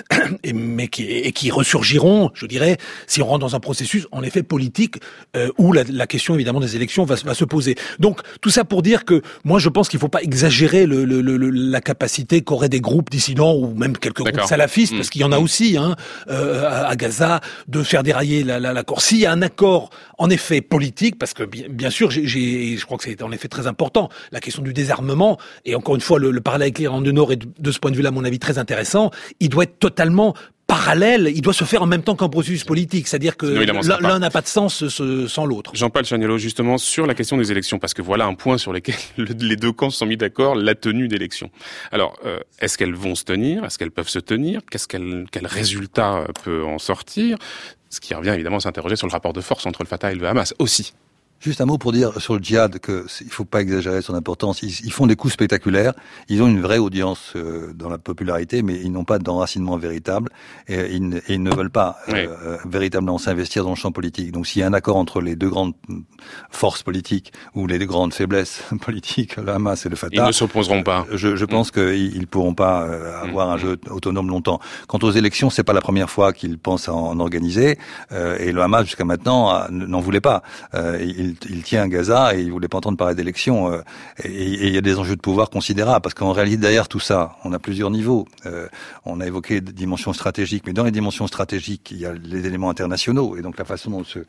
S5: et, mais qui, et qui ressurgiront, je dirais, si on rentre dans un processus en effet politique euh, où la, la, question évidemment des élections va, va, se poser. Donc tout ça pour dire que moi je pense qu'il ne faut pas exagérer le, le, le, la capacité qu'auraient des groupes dissidents ou même quelques groupes salafistes, parce mm. qu'il y en a mm. aussi hein, euh, à, Gaza, de faire dérailler la, la, la course. S'il y a un accord en effet politique, parce que bien, bien sûr, j'ai, je crois que c'est en effet très important, la question du désarmement, et encore une fois, le, le parallèle avec l'Iran du Nord est de, de ce point de vue-là, à mon avis, très intéressant, il doit être totalement parallèle, il doit se faire en même temps qu'un processus politique, c'est-à-dire que l'un n'a pas de sens sans l'autre.
S1: Jean-Paul Chaniello, justement, sur la question des élections, parce que voilà un point sur lequel les deux camps se sont mis d'accord, la tenue d'élections. Alors, euh, est-ce qu'elles vont se tenir? Est-ce qu'elles peuvent se tenir? Qu'est-ce Quel résultat peut en sortir? Ce qui revient évidemment à s'interroger sur le rapport de force entre le Fatah et le Hamas aussi.
S6: Juste un mot pour dire sur le djihad que il faut pas exagérer son importance. Ils, ils, font des coups spectaculaires. Ils ont une vraie audience euh, dans la popularité, mais ils n'ont pas d'enracinement véritable et ils, ne, et ils, ne veulent pas euh, euh, véritablement s'investir dans le champ politique. Donc, s'il y a un accord entre les deux grandes forces politiques ou les deux grandes faiblesses politiques, le Hamas et le Fatah,
S1: ils ne s'opposeront pas.
S6: Je, je pense mm. qu'ils ne pourront pas avoir mm. un jeu autonome longtemps. Quant aux élections, c'est pas la première fois qu'ils pensent à en organiser et le Hamas jusqu'à maintenant n'en voulait pas. Il, il, tient à Gaza et il voulait pas entendre parler d'élections. Euh, et il y a des enjeux de pouvoir considérables parce qu'en réalité derrière tout ça, on a plusieurs niveaux. Euh, on a évoqué des dimensions stratégiques, mais dans les dimensions stratégiques, il y a les éléments internationaux et donc la façon dont se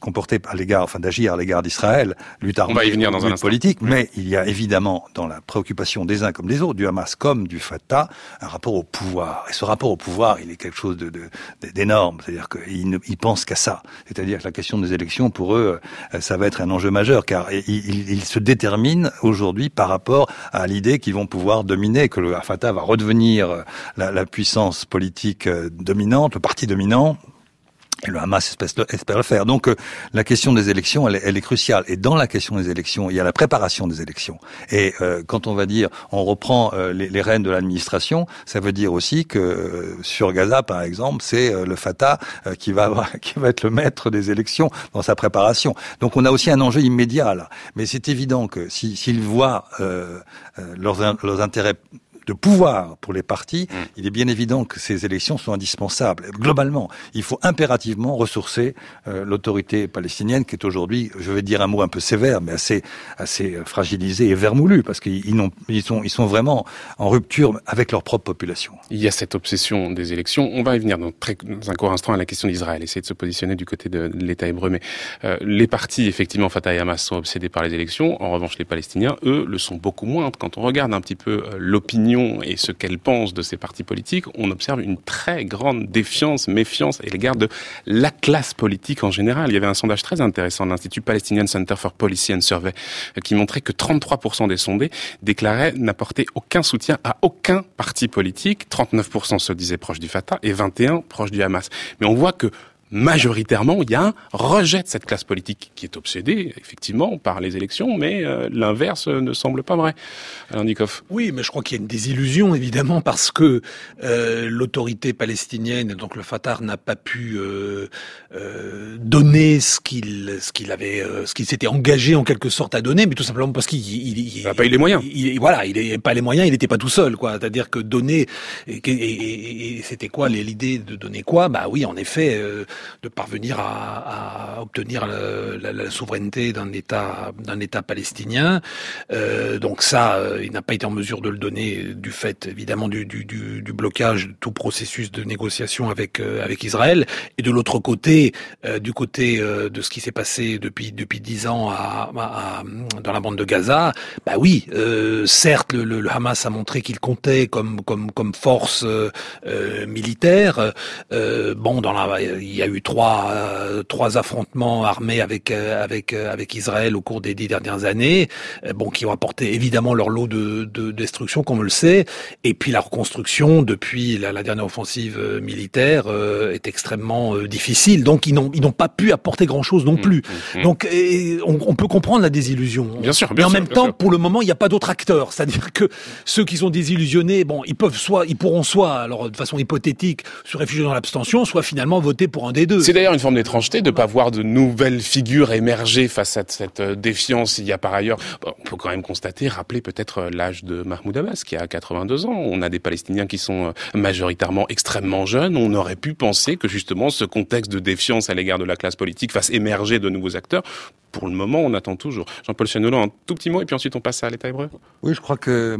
S6: comporter à l'égard, enfin d'agir à l'égard d'Israël, lutte armée,
S1: on va y venir dans un
S6: politique. Mais il y a évidemment dans la préoccupation des uns comme des autres, du Hamas comme du Fatah, un rapport au pouvoir. Et ce rapport au pouvoir, il est quelque chose de d'énorme. C'est-à-dire qu'ils ne pensent qu'à ça. C'est-à-dire que la question des élections, pour eux, euh, ça va être un enjeu majeur, car ils, se déterminent aujourd'hui par rapport à l'idée qu'ils vont pouvoir dominer, que le Fatah va redevenir la, puissance politique euh, dominante, le parti dominant, le Hamas espère le faire. Donc euh, la question des élections, elle, est cruciale. Et dans la question des élections, il y a la préparation des élections. Et euh, quand on va dire, on reprend euh, les, rênes de l'administration, ça veut dire aussi que sur Gaza, par exemple, c'est le Fatah qui va être le maître des élections dans sa préparation. Donc on a aussi un enjeu immédiat là. Mais c'est évident que s'ils si, voient leurs intérêts de pouvoir pour les partis, mm. il est bien évident que ces élections sont indispensables. Globalement, il faut impérativement ressourcer euh, l'autorité palestinienne qui est aujourd'hui, je vais dire un mot un peu sévère, mais assez assez fragilisée et vermoulue parce qu'ils ils sont ils sont vraiment en rupture avec leur propre population.
S1: Il y a cette obsession des élections. On va y venir dans, très, dans un court instant à la question d'Israël, essayer de se positionner du côté de l'État hébreu. Mais euh, les partis, effectivement, Fatah et Hamas, sont obsédés par les élections. En revanche, les Palestiniens, eux, le sont beaucoup moins. Quand on regarde un petit peu euh, et ce qu'elle pense de ces partis politiques, on observe une très grande défiance, méfiance à l'égard de la classe politique en général. Il y avait un sondage très intéressant de l'Institut Palestinian Center for Policy and Survey euh, qui montrait que 33% des sondés déclaraient n'apporter aucun soutien à aucun parti politique. 39% se disaient proches du Fatah et 21 proches du Hamas. Mais on voit que majoritairement, il y a un rejet de cette classe politique qui est obsédée, effectivement, par les élections, mais euh, l'inverse ne semble pas vrai. Alain Dikoff.
S5: Oui, mais je crois qu'il y a une désillusion, évidemment, parce que euh, l'autorité palestinienne, donc le Fatah, n'a pas pu euh, euh donner ce qu'il ce qu'il avait, euh, ce qu'il s'était engagé en quelque sorte à donner, mais tout simplement parce qu'il
S1: il n'a pas eu les moyens.
S5: Il, voilà, il n'a pas les moyens, il n'était pas tout seul, quoi. C'est-à-dire que donner, et, et, et c'était quoi l'idée de donner quoi? Bah oui, en effet de parvenir à, obtenir la, souveraineté d'un État d'un État palestinien. Euh, donc ça, euh, il n'a pas été en mesure de le donner du fait évidemment du, blocage de tout processus de négociation avec euh, avec Israël. Et de l'autre côté, du côté de ce qui s'est passé depuis depuis dix ans dans la bande de Gaza, bah oui, certes le, le, Hamas a montré qu'il comptait comme comme comme force militaire. bon, dans la il y a eu trois trois affrontements armés avec avec avec Israël au cours des dix dernières années, bon qui ont apporté évidemment leur lot de, de destruction comme on le sait, et puis la reconstruction depuis la, la dernière offensive militaire est extrêmement difficile. Donc ils n'ont ils n'ont pas pu apporter grand chose non mmh, plus. Mmh, mmh. Donc on, on, peut comprendre la désillusion.
S1: Bien sûr.
S5: Bien Mais en même temps, pour le moment, il n'y a pas d'autres acteurs. C'est-à-dire que ceux qui sont désillusionnés, bon, ils peuvent soit, ils pourront soit, alors de façon hypothétique, se réfugier dans l'abstention, soit finalement voter pour un des deux.
S1: C'est d'ailleurs une forme d'étrangeté de ne pas voir de nouvelles figures émerger face à cette euh, défiance. Il y a par ailleurs, on peut quand même constater, rappeler peut-être euh, l'âge de Mahmoud Abbas, qui a 82 ans. On a des Palestiniens qui sont euh, majoritairement extrêmement jeunes. On aurait pu penser que justement ce contexte de défiance à l'égard de la classe politique fasse émerger de nouveaux acteurs pour le moment, on attend toujours. Jean-Paul Chanelot, un tout petit mot, et puis ensuite on passe à l'État hébreu.
S6: Oui, je crois que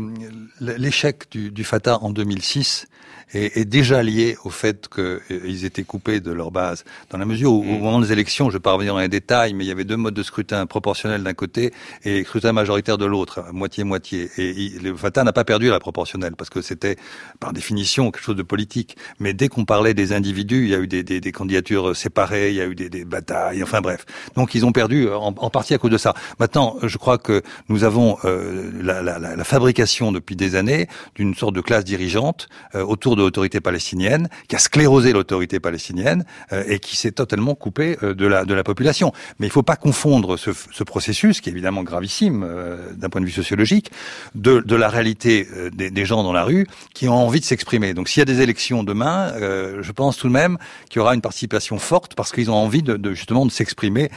S6: l'échec du, du Fatah en 2006 est, est déjà lié au fait qu'ils euh, étaient coupés de leur base. Dans la mesure où, au mm. moment des élections, je ne vais pas revenir dans les détails, mais il y avait deux modes de scrutin proportionnel d'un côté et scrutin majoritaire de l'autre, moitié-moitié. Et le Fatah n'a pas perdu la proportionnelle, parce que c'était, par définition, quelque chose de politique. Mais dès qu'on parlait des individus, il y a eu des, des, des candidatures séparées, il y a eu des, des, batailles, enfin bref. Donc ils ont perdu en, en, partie à cause de ça. Maintenant, je crois que nous avons euh, la, la, la, fabrication depuis des années d'une sorte de classe dirigeante euh, autour de l'autorité palestinienne, qui a sclérosé l'autorité palestinienne euh, et qui s'est totalement coupé euh, de la de la population. Mais il ne faut pas confondre ce, ce, processus, qui est évidemment gravissime euh, d'un point de vue sociologique, de, de la réalité des, des, gens dans la rue qui ont envie de s'exprimer. Donc s'il y a des élections demain, je pense tout de même qu'il y aura une participation forte parce qu'ils ont envie de, de justement de s'exprimer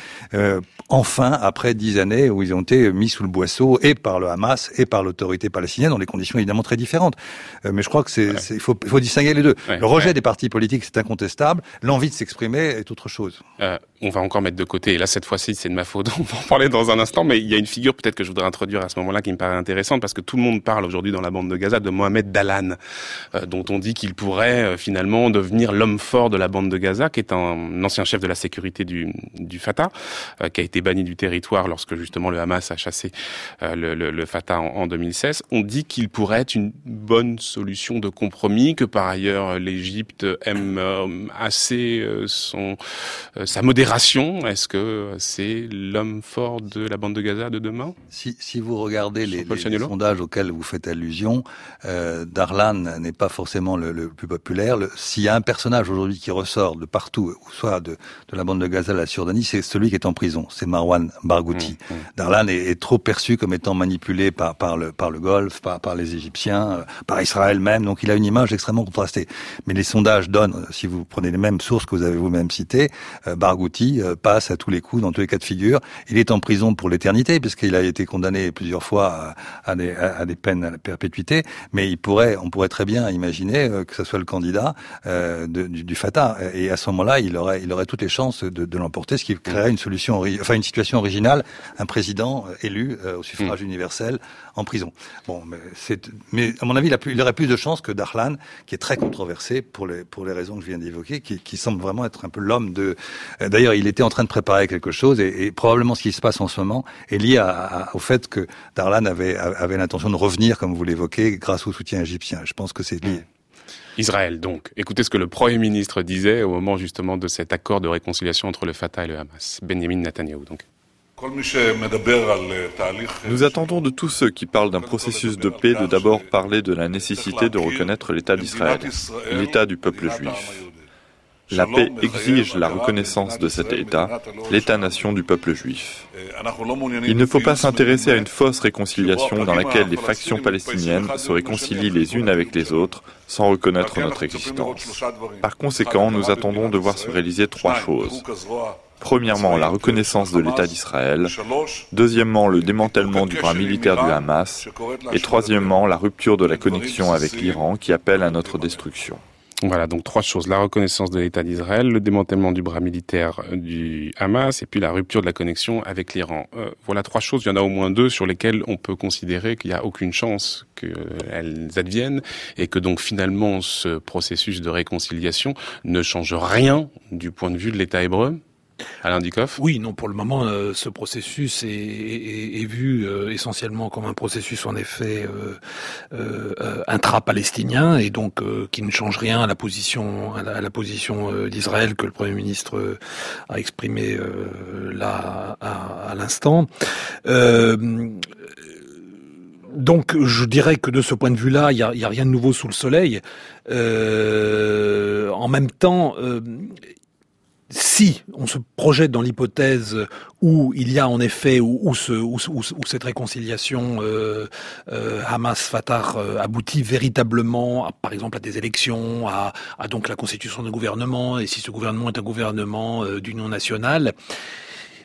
S6: enfin après dix années où ils ont été mis sous le boisseau et par le Hamas et par l'autorité palestinienne dans des conditions évidemment très différentes. mais je crois que c'est il faut il faut distinguer les deux. le rejet des partis politiques, c'est incontestable. L'envie de s'exprimer est autre chose.
S1: Euh, on va encore mettre de côté, et là cette fois-ci c'est de ma faute, on va en parler dans un instant, mais il y a une figure peut-être que je voudrais introduire à ce moment-là qui me paraît intéressante, parce que tout le monde parle aujourd'hui dans la bande de Gaza de Mohamed Dalan, euh, dont on dit qu'il pourrait euh, finalement devenir l'homme fort de la bande de Gaza, qui est un ancien chef de la sécurité du, du Fatah, euh, qui a été banni du territoire lorsque justement le Hamas a chassé le, le, le, Fatah en, en 2016. On dit qu'il pourrait être une bonne solution de compromis, que par ailleurs l'Égypte aime assez son, sa modération est-ce que c'est l'homme fort de la bande de Gaza de demain?
S6: Si, si, vous regardez les, les, sondages auxquels vous faites allusion, euh, Darlan n'est pas forcément le, le plus populaire. S'il y a un personnage aujourd'hui qui ressort de partout, ou soit de, de la bande de Gaza à la Cisjordanie, c'est celui qui est en prison, c'est Marwan Barghouti. Mmh, mmh. Darlan est, est, trop perçu comme étant manipulé par, par, le, par le Golfe, par, par les Égyptiens, euh, par Israël même, donc il a une image extrêmement contrastée. Mais les sondages donnent, si vous prenez les mêmes sources que vous avez vous-même citées, euh, Barghouti euh, passe à tous les coups, dans tous les cas de figure. Il est en prison pour l'éternité, puisqu'il a été condamné plusieurs fois à, des, à, des, peines à la perpétuité. Mais il pourrait, on pourrait très bien imaginer euh, que ce soit le candidat euh, de, du, du, Fatah. Et à ce moment-là, il aurait, il aurait toutes les chances de, de l'emporter, ce qui créerait une solution, enfin une situation originale, un président élu au suffrage mmh. universel en prison. Bon, mais, mais à mon avis, il, a plus, il aurait plus de chances que Darlan, qui est très controversé pour les, pour les raisons que je viens d'évoquer, qui, qui semble vraiment être un peu l'homme de. D'ailleurs, il était en train de préparer quelque chose et, et, probablement ce qui se passe en ce moment est lié à, à, au fait que Darlan avait, avait l'intention de revenir, comme vous l'évoquez, grâce au soutien égyptien. Je pense que c'est lié.
S1: Israël, donc. Écoutez ce que le Premier ministre disait au moment justement de cet accord de réconciliation entre le Fatah et le Hamas. Benjamin Netanyahu, donc.
S8: Nous attendons de tous ceux qui parlent d'un processus de paix de d'abord parler de la nécessité de reconnaître l'État d'Israël, l'État du peuple juif. La paix exige la reconnaissance de cet État, l'État-nation du peuple juif. Il ne faut pas s'intéresser à une fausse réconciliation dans laquelle les factions palestiniennes se réconcilient les unes avec les autres sans reconnaître notre existence. Par conséquent, nous attendons de voir se réaliser trois choses. Premièrement, la reconnaissance de l'État d'Israël. Deuxièmement, le démantèlement du bras militaire du Hamas. Et troisièmement, la rupture de la connexion avec l'Iran qui appelle à notre destruction.
S1: Voilà, donc trois choses. La reconnaissance de l'État d'Israël, le démantèlement du bras militaire euh, du Hamas et puis la rupture de la connexion avec l'Iran. Euh, voilà trois choses. Il y en a au moins deux sur lesquelles on peut considérer qu'il n'y a aucune chance qu'elles adviennent et que donc finalement ce processus de réconciliation ne change rien du point de vue de l'État hébreu Alain Dikoff?
S5: Oui, non, pour le moment, euh, ce processus est, vu euh, essentiellement comme un processus en effet euh, intra-palestinien et donc qui ne change rien à la position à la, position d'Israël que le Premier ministre a exprimé là à, l'instant. donc je dirais que de ce point de vue-là, il n'y a, rien de nouveau sous le soleil. en même temps, si on se projette dans l'hypothèse où il y a en effet où, où, ce, où, cette réconciliation euh, euh, Hamas-Fatah euh, aboutit véritablement, par exemple, à des élections, à, à, donc la constitution d'un gouvernement, et si ce gouvernement est un gouvernement d'union nationale,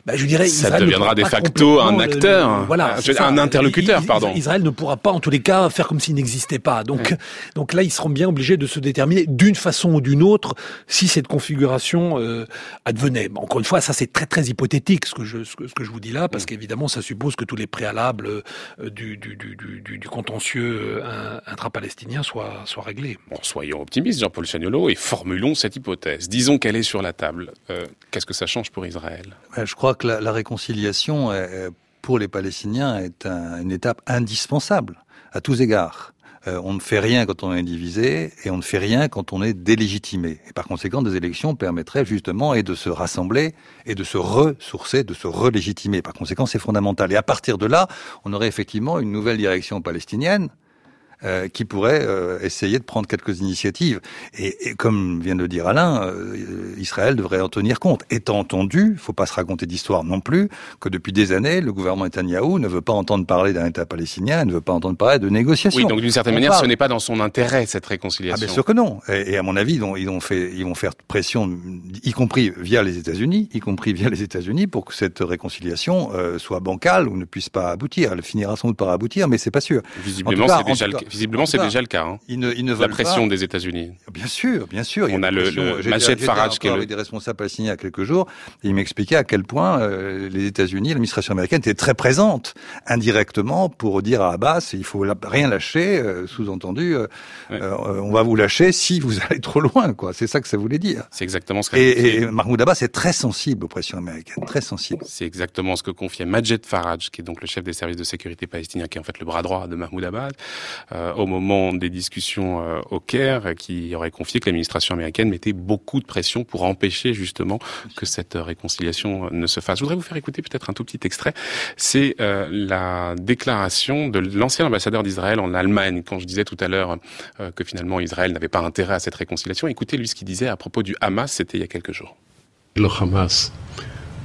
S1: bah, je dirais, ça deviendra de facto un acteur,
S5: voilà,
S1: un interlocuteur, pardon.
S5: Israël ne pourra pas, en tous les cas, faire comme s'il n'existait pas. Donc, donc là, ils seront bien obligés de se déterminer d'une façon ou d'une autre si cette configuration euh, advenait. Encore une fois, ça c'est très très hypothétique ce que je ce que, ce que je vous dis là, parce mm. qu'évidemment, ça suppose que tous les préalables euh, du, du, du, du, du contentieux euh, intra-palestinien soient soient réglés.
S1: Bon, soyons optimistes, Jean-Paul Chagnolo, et formulons cette hypothèse. Disons qu'elle est sur la table. Euh, Qu'est-ce que ça change pour Israël?
S6: Je crois que la, réconciliation, pour les Palestiniens, est une étape indispensable à tous égards. Euh, on ne fait rien quand on est divisé et on ne fait rien quand on est délégitimé. Et par conséquent, des élections permettraient justement et de se rassembler et de se ressourcer, de se relégitimer. Par conséquent, c'est fondamental. Et à partir de là, on aurait effectivement une nouvelle direction palestinienne euh, qui pourrait euh, essayer de prendre quelques initiatives. Et, et, comme vient de dire Alain, euh, Israël devrait en tenir compte. Étant entendu, il faut pas se raconter d'histoire non plus, que depuis des années, le gouvernement Netanyahou ne veut pas entendre parler d'un État palestinien, ne veut pas entendre parler de négociations.
S1: Oui, donc d'une certaine manière, ce n'est pas dans son intérêt cette réconciliation.
S6: Ah bien sûr que non. Et, et à mon avis, ils, ont, ils, ont fait, ils vont faire pression, y compris via les États-Unis, y compris via les États-Unis, pour que cette réconciliation soit bancale ou ne puisse pas aboutir. Elle finira sans doute par aboutir, mais c'est pas sûr.
S1: Visiblement, c'est déjà le cas Visiblement, c'est déjà le cas. Hein.
S6: Ils ne, ils ne
S1: la pression des États-Unis.
S6: Bien sûr, bien sûr.
S1: On a, le, le Majed Farage qui est
S6: avec des responsables palestiniens il y a quelques jours. Et il m'expliquait à quel point euh, les États-Unis, l'administration américaine était très présente indirectement pour dire à Abbas il faut rien lâcher. Euh, sous-entendu, euh, on va vous lâcher si vous allez trop loin. quoi. C'est ça que ça voulait dire.
S1: C'est exactement ce
S6: que. Et, et Mahmoud Abbas est très sensible aux pressions américaines, très sensible.
S1: C'est exactement ce que confiait Majed Farage, qui est donc le chef des services de sécurité palestiniens, qui est en fait le bras droit de Mahmoud Abbas, au moment des discussions euh, au Caire qui aurait confié que l'administration américaine mettait beaucoup de pression pour empêcher justement que cette réconciliation ne se fasse. Je voudrais vous faire écouter peut-être un tout petit extrait. C'est euh, la déclaration de l'ancien ambassadeur d'Israël en Allemagne, quand je disais tout à l'heure euh, que finalement Israël n'avait pas intérêt à cette réconciliation. Écoutez lui ce qu'il disait à propos du Hamas, c'était il y a quelques jours.
S9: Le Hamas,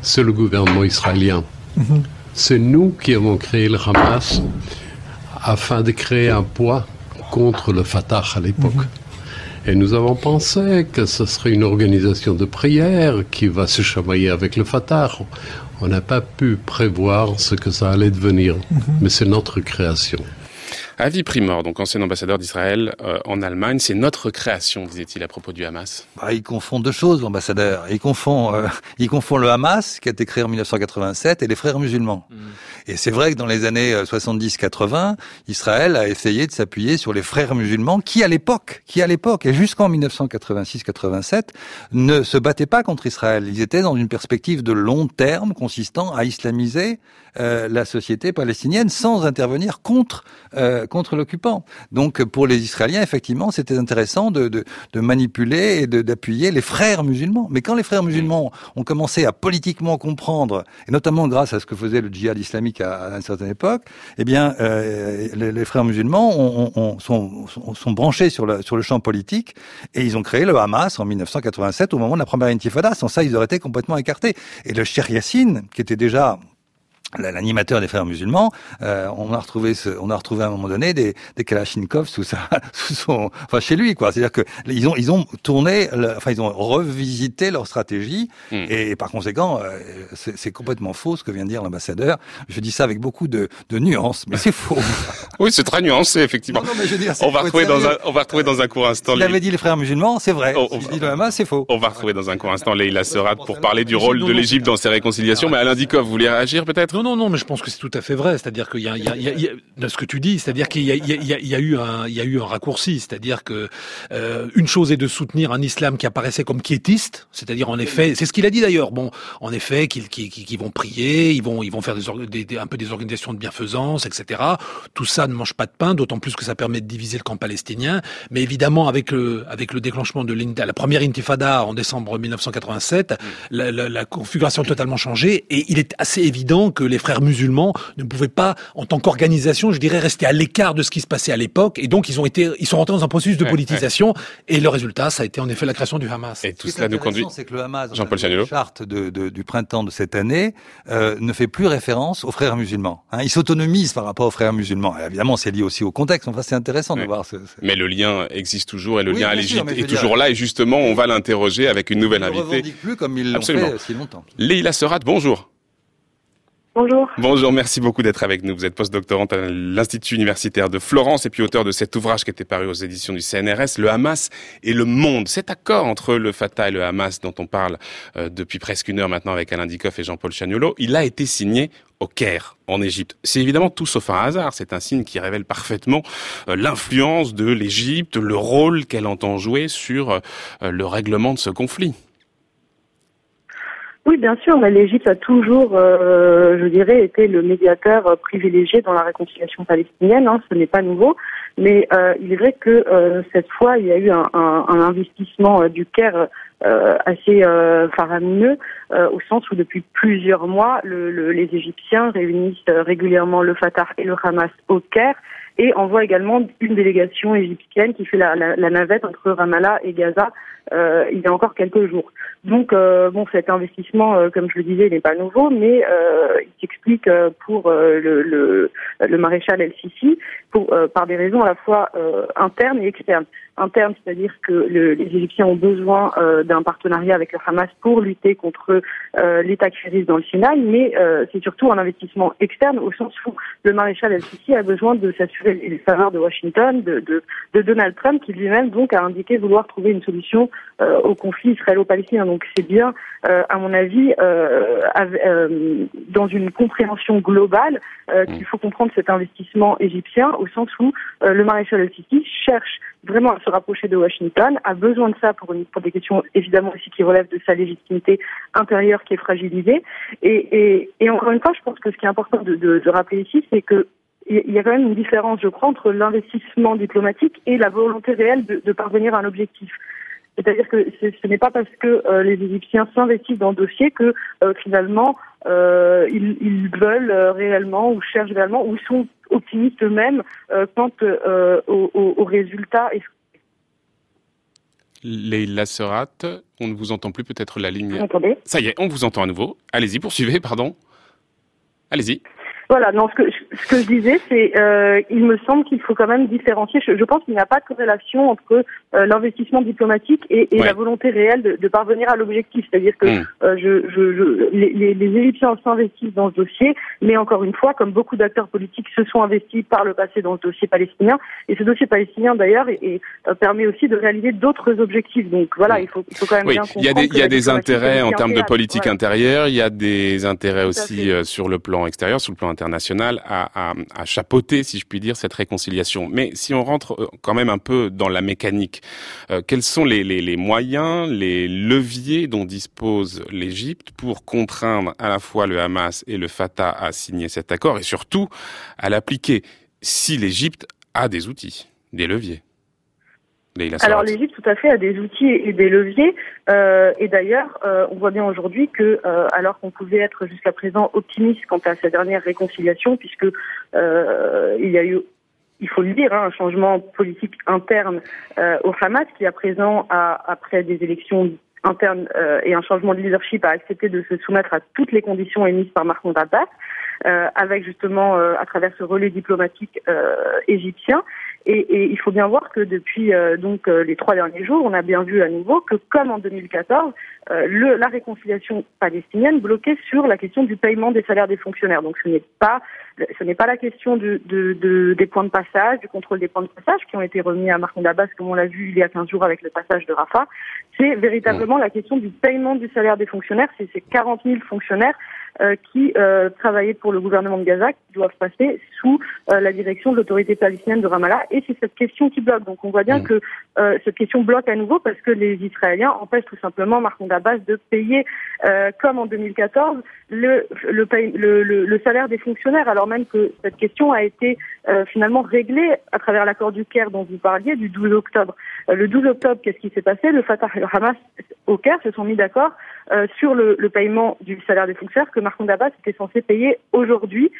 S9: c'est le gouvernement israélien. Mm-hmm. C'est nous qui avons créé le Hamas afin de créer un poids contre le Fatah à l'époque. Et nous avons pensé que ce serait une organisation de prière qui va se chamailler avec le Fatah. On n'a pas pu prévoir ce que ça allait devenir, mhm. mais c'est notre création.
S1: Avi Primor, donc ancien ambassadeur d'Israël euh, en Allemagne, c'est notre création, disait-il à propos du Hamas.
S6: Bah, il confond deux choses, l'ambassadeur. Il confond, euh, il confond le Hamas, qui a été créé en 1987, et les frères musulmans. Mm. Et c'est vrai que dans les années 70-80, euh, Israël a essayé de s'appuyer sur les frères musulmans, qui à l'époque, qui à l'époque, et jusqu'en 1986-87, ne se battaient pas contre Israël. Ils étaient dans une perspective de long terme consistant à islamiser euh, la société palestinienne sans intervenir contre euh, contre l'occupant. Donc pour les Israéliens, effectivement, c'était intéressant de, de, de, manipuler et d'appuyer les frères musulmans. Mais quand les frères musulmans ont commencé à politiquement comprendre, et notamment grâce à ce que faisait le djihad islamique à, une certaine époque, eh bien, euh, les, frères musulmans ont, sont, sont, branchés sur le, sur le champ politique et ils ont créé le Hamas en 1987 au moment de la première intifada. Sans ça, ils auraient été complètement écartés. Et le Cheikh Yassine, qui était déjà l'animateur des frères musulmans, euh, on a retrouvé ce, on a retrouvé à un moment donné des, des Kalachnikov sous sa, sous son, enfin chez lui quoi. C'est-à-dire que ils ont ils ont tourné, enfin ils ont revisité leur stratégie hmm. et, par conséquent euh, c'est complètement faux ce que vient de dire l'ambassadeur. Je dis ça avec beaucoup de, de nuances, mais c'est faux.
S1: oui, c'est très nuancé effectivement. Non, mais je veux dire, on va retrouver dans un, on va retrouver dans un court instant.
S6: Il avait dit les frères musulmans, c'est vrai. Dit le Hamas, c'est faux.
S1: On va retrouver dans un court instant Leïla Serat pour parler du rôle de l'Égypte dans ces réconciliations. Mais Alain Dikov, vous voulez réagir peut-être
S5: Non, non, non, mais je pense que c'est tout à fait vrai. C'est-à-dire qu'il y y y a, ce que tu dis, c'est-à-dire qu'il y y, a, il y a eu un, il y a eu un raccourci. C'est-à-dire que euh, une chose est de soutenir un islam qui apparaissait comme quiétiste, c'est-à-dire en effet, c'est ce qu'il a dit d'ailleurs. Bon, en effet, qu'ils qu'ils vont prier, ils vont, ils vont faire des, des, un peu des organisations de bienfaisance, etc. Tout ça ne mange pas de pain, d'autant plus que ça permet de diviser le camp palestinien. Mais évidemment, avec le, avec le déclenchement de la première intifada en décembre 1987, la, la, la configuration a totalement changé et il est assez évident que les frères musulmans ne pouvaient pas, en tant qu'organisation, je dirais, rester à l'écart de ce qui se passait à l'époque. Et donc, ils ont été, ils sont rentrés dans un processus de politisation. Et le résultat, ça a été en effet la création du Hamas.
S1: Et tout cela nous conduit.
S6: C'est que le Hamas, Jean-Paul la charte de, de, du printemps de cette année, euh, ne fait plus référence aux frères musulmans. Hein, il s'autonomise par rapport aux frères musulmans. Et évidemment, c'est lié aussi au contexte. Enfin, c'est intéressant de voir. Ce,
S1: Mais le lien existe toujours et le lien à l'Égypte est toujours là. Et justement, on va l'interroger avec une nouvelle invitée.
S6: Ne plus comme ils l'ont fait si longtemps.
S1: Leïla Serat, bonjour.
S10: Bonjour.
S1: Bonjour, merci beaucoup d'être avec nous. Vous êtes postdoctorante à l'Institut universitaire de Florence et puis auteur de cet ouvrage qui était paru aux éditions du CNRS, Le Hamas et le monde. Cet accord entre le Fatah et le Hamas dont on parle euh, depuis presque une heure maintenant avec Alain Dikoff et Jean-Paul Chagnolo, il a été signé au Caire, en Égypte. C'est évidemment tout sauf un hasard, c'est un signe qui révèle parfaitement euh, l'influence de l'Égypte, le rôle qu'elle entend jouer sur euh, le règlement de ce conflit.
S10: Oui, bien sûr, mais l'Égypte a toujours, euh, je dirais, été le médiateur euh, privilégié dans la réconciliation palestinienne. Hein, ce n'est pas nouveau, mais euh, il est vrai que cette fois, il y a eu un, investissement du Caire assez faramineux, au sens où depuis plusieurs mois, les Égyptiens réunissent régulièrement le Fatah et le Hamas au Caire et envoient également une délégation égyptienne qui fait la, la navette entre Ramallah et Gaza euh, il y a encore quelques jours. Donc euh, bon, cet investissement, euh, comme je le disais, n'est pas nouveau, mais il s'explique pour le, le, le, maréchal El-Sisi pour, par des raisons à la fois internes et externes. Internes, c'est-à-dire que le, les Égyptiens ont besoin d'un partenariat avec le Hamas pour lutter contre l'État qui dans le Sinaï, mais c'est surtout un investissement externe au sens où le maréchal El-Sisi a besoin de s'assurer les faveurs de Washington, de, de, de Donald Trump, qui lui-même donc a indiqué vouloir trouver une solution euh, au conflit israélo-palestinien. Donc c'est bien, euh, à mon avis, euh, dans une compréhension globale qu'il faut comprendre cet investissement égyptien au sens où le maréchal al-Sisi cherche vraiment à se rapprocher de Washington, a besoin de ça pour, une, pour des questions évidemment aussi qui relèvent de sa légitimité intérieure qui est fragilisée. Et, et, et encore une fois, je pense que ce qui est important de, de, de rappeler ici, c'est que il y a quand même une différence, je crois, entre l'investissement diplomatique et la volonté réelle de, de parvenir à un objectif. C'est-à-dire que ce n'est pas parce que euh, les Égyptiens s'investissent dans le dossier que euh, finalement euh, ils, ils, veulent réellement ou cherchent réellement ou sont optimistes eux-mêmes quant aux au, au résultats.
S1: Leïla Serat, on ne vous entend plus peut-être la ligne.
S10: Vous entendez
S1: Ça y est, on vous entend à nouveau. Allez-y, poursuivez, pardon. Allez-y.
S10: Voilà, non, ce que, ce que je disais, c'est euh, il me semble qu'il faut quand même différencier. Je, je pense qu'il n'y a pas de corrélation entre euh, l'investissement diplomatique et, et la volonté réelle de, de parvenir à l'objectif. C'est-à-dire que hmm. euh, je, je, je, les, les Égyptiens s'investissent dans ce dossier, mais encore une fois, comme beaucoup d'acteurs politiques se sont investis par le passé dans ce dossier palestinien, et ce dossier palestinien d'ailleurs et, euh, permet aussi de réaliser d'autres objectifs. Donc voilà, hmm. il faut, il faut quand même
S1: oui,
S10: bien
S1: comprendre. Il y a des, il y a des intérêts en termes de politique intérieure, il y a des intérêts aussi sur le plan extérieur, sur le plan international à, chapeauter, si je puis dire, cette réconciliation. Mais si on rentre euh, quand même un peu dans la mécanique, euh, quels sont les, moyens, les leviers dont dispose l'Égypte pour contraindre à la fois le Hamas et le Fatah à signer cet accord et surtout à l'appliquer si l'Égypte a des outils, des leviers?
S10: Alors l'Égypte, tout à fait, a des outils et des leviers. Euh, et d'ailleurs, euh, on voit bien aujourd'hui que, euh, alors qu'on pouvait être jusqu'à présent optimiste quant à sa dernière réconciliation, puisque euh, il y a eu, il faut le dire, hein, un changement politique interne euh, au Hamas, qui à présent, a, après des élections internes et un changement de leadership, a accepté de se soumettre à toutes les conditions émises par Mahmoud Abbas. avec justement à travers ce relais diplomatique égyptien et, et, il faut bien voir que depuis euh, donc euh, les trois derniers jours, on a bien vu à nouveau que, comme en 2014, euh, le, la réconciliation palestinienne bloquait sur la question du paiement des salaires des fonctionnaires. Donc ce n'est pas ce n'est pas la question de, de, de, des points de passage, du contrôle des points de passage qui ont été remis à Mahmoud Abbas, comme on l'a vu il y a 15 jours avec le passage de Rafah. C'est véritablement la question du paiement du salaire des fonctionnaires. C'est ces 40 000 fonctionnaires qui travaillaient pour le gouvernement de Gaza, qui doivent passer sous la direction de l'autorité palestinienne de Ramallah. Et c'est cette question qui bloque. Donc on voit bien mmh. que cette question bloque à nouveau parce que les Israéliens empêchent tout simplement Mahmoud Abbas de payer, comme en 2014, le, le, le, le, salaire des fonctionnaires, alors même que cette question a été finalement réglée à travers l'accord du Caire dont vous parliez du 12 octobre. Euh, le 12 octobre, qu'est-ce qui s'est passé? Le Fatah et le Hamas au Caire se sont mis d'accord euh, sur le, paiement du salaire des fonctionnaires que Mahmoud Abbas était censé payer aujourd'hui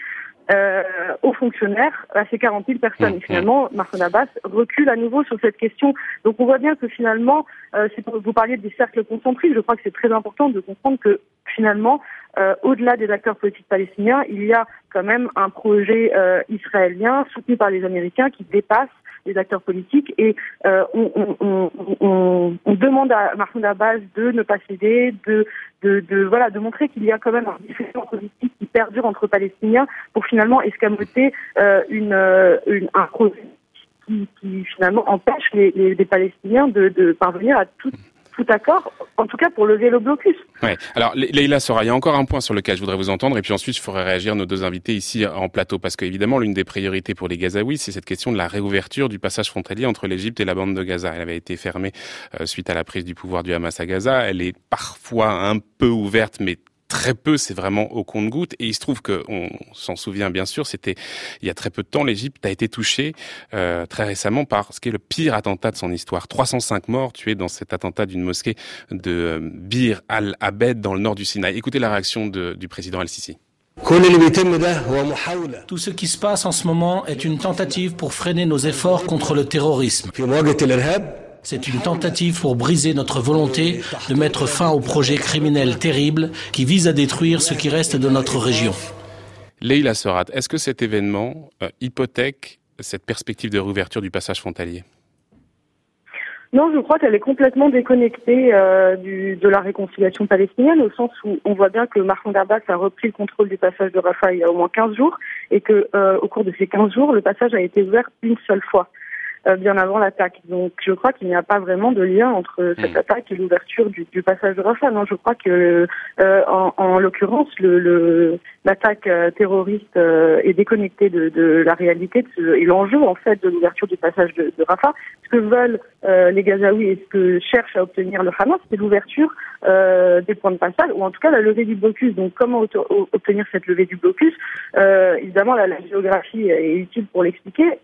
S10: euh, aux fonctionnaires, à ces 40 000 personnes. Et finalement, Mahmoud Abbas recule à nouveau sur cette question. Donc on voit bien que finalement, euh, vous parliez des cercles concentriques, je crois que c'est très important de comprendre que finalement, euh, au-delà des acteurs politiques palestiniens, il y a quand même un projet euh, israélien soutenu par les Américains qui dépasse les acteurs politiques et euh, on, demande à Mahmoud Abbas de ne pas céder, de, voilà, de montrer qu'il y a quand même un discussion politique qui perdure entre Palestiniens pour finalement escamoter une, un projet qui, finalement empêche les, les, les Palestiniens de, parvenir à toute tout accord, en tout cas pour lever le blocus.
S1: Alors, Leïla Sora, il y a encore un point sur lequel je voudrais vous entendre, et puis ensuite je ferai réagir nos deux invités ici en plateau, parce qu'évidemment, l'une des priorités pour les Gazaouis, c'est cette question de la réouverture du passage frontalier entre l'Égypte et la bande de Gaza. Elle avait été fermée euh, suite à la prise du pouvoir du Hamas à Gaza. Elle est parfois un peu ouverte, mais très peu, c'est vraiment au compte-goutte. Et il se trouve que, on s'en souvient bien sûr, c'était il y a très peu de temps, l'Égypte a été touchée euh, très récemment par ce qui est le pire attentat de son histoire. 305 morts tués dans cet attentat d'une mosquée de euh, Bir al-Abed dans le nord du Sinaï. Écoutez la réaction du président al-Sisi.
S11: Tout ce qui se passe en ce moment est une tentative pour freiner nos efforts contre le terrorisme. C'est une tentative pour briser notre volonté de mettre fin au projet criminel terrible qui vise à détruire ce qui reste de notre région.
S1: Leila Sorat, est-ce que cet événement euh, hypothèque cette perspective de réouverture du passage frontalier?
S10: Non, je crois qu'elle est complètement déconnectée euh, du, de la réconciliation palestinienne, au sens où on voit bien que Mahmoud Abbas a repris le contrôle du passage de Rafah il y a au moins 15 jours, et que euh, au cours de ces 15 jours, le passage a été ouvert une seule fois. Euh, bien avant l'attaque. Donc je crois qu'il n'y a pas vraiment de lien entre cette hmm. attaque et l'ouverture du, du, passage de Rafah. Non, je crois que euh, en, en l'occurrence, le, l'attaque euh, terroriste est déconnectée de, de, la réalité de et l'enjeu en fait de l'ouverture du passage de, de, Rafah. Ce que veulent les Gazaouis et ce que cherche à obtenir le Hamas, c'est l'ouverture des points de passage ou en tout cas la levée du blocus. Donc comment obtenir cette levée du blocus? Évidemment, la, la géographie est utile pour l'expliquer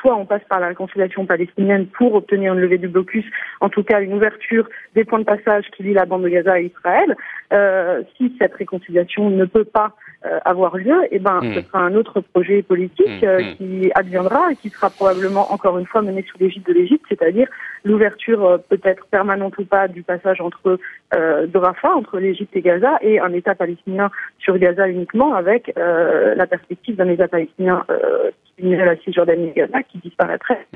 S10: soit on passe par la réconciliation palestinienne pour obtenir une levée du blocus, en tout cas une ouverture des points de passage qui lient la bande de Gaza et Israël. Euh, si cette réconciliation ne peut pas euh, avoir lieu, eh ben, hmm. ce sera un autre projet politique hmm. euh, hmm. qui adviendra et qui sera probablement encore une fois mené sous l'égide de l'Égypte, c'est-à-dire l'ouverture peut-être permanente ou pas du passage entre de Rafah, entre l'Égypte et Gaza, et un État palestinien sur Gaza uniquement, avec la perspective d'un État palestinien la Cisjordanie Gaza, qui disparaîtrait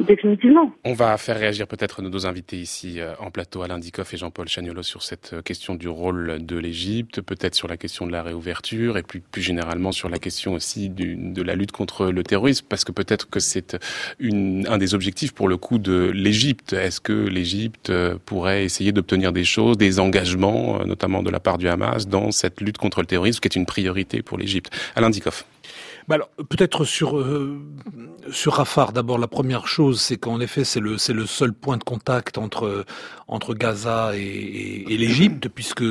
S10: définitivement.
S1: On va faire réagir peut-être nos deux invités ici en plateau, Alain Dikoff et Jean-Paul Chagnolo, sur cette question du rôle de l'Égypte, peut-être sur la question de la réouverture et plus, plus généralement sur la question aussi du, de la lutte contre le terrorisme, parce que peut-être que c'est un des objectifs pour le coup de l'Égypte. Est-ce que l'Égypte euh, pourrait essayer d'obtenir des choses, des engagements, euh, notamment de la part du Hamas, dans cette lutte contre le terrorisme qui est une priorité pour l'Égypte? Alain Dikoff.
S5: Bah alors peut-être sur euh, sur Rafah d'abord la première chose c'est qu'en effet c'est le c'est le seul point de contact entre entre Gaza et, et, et l'Égypte puisque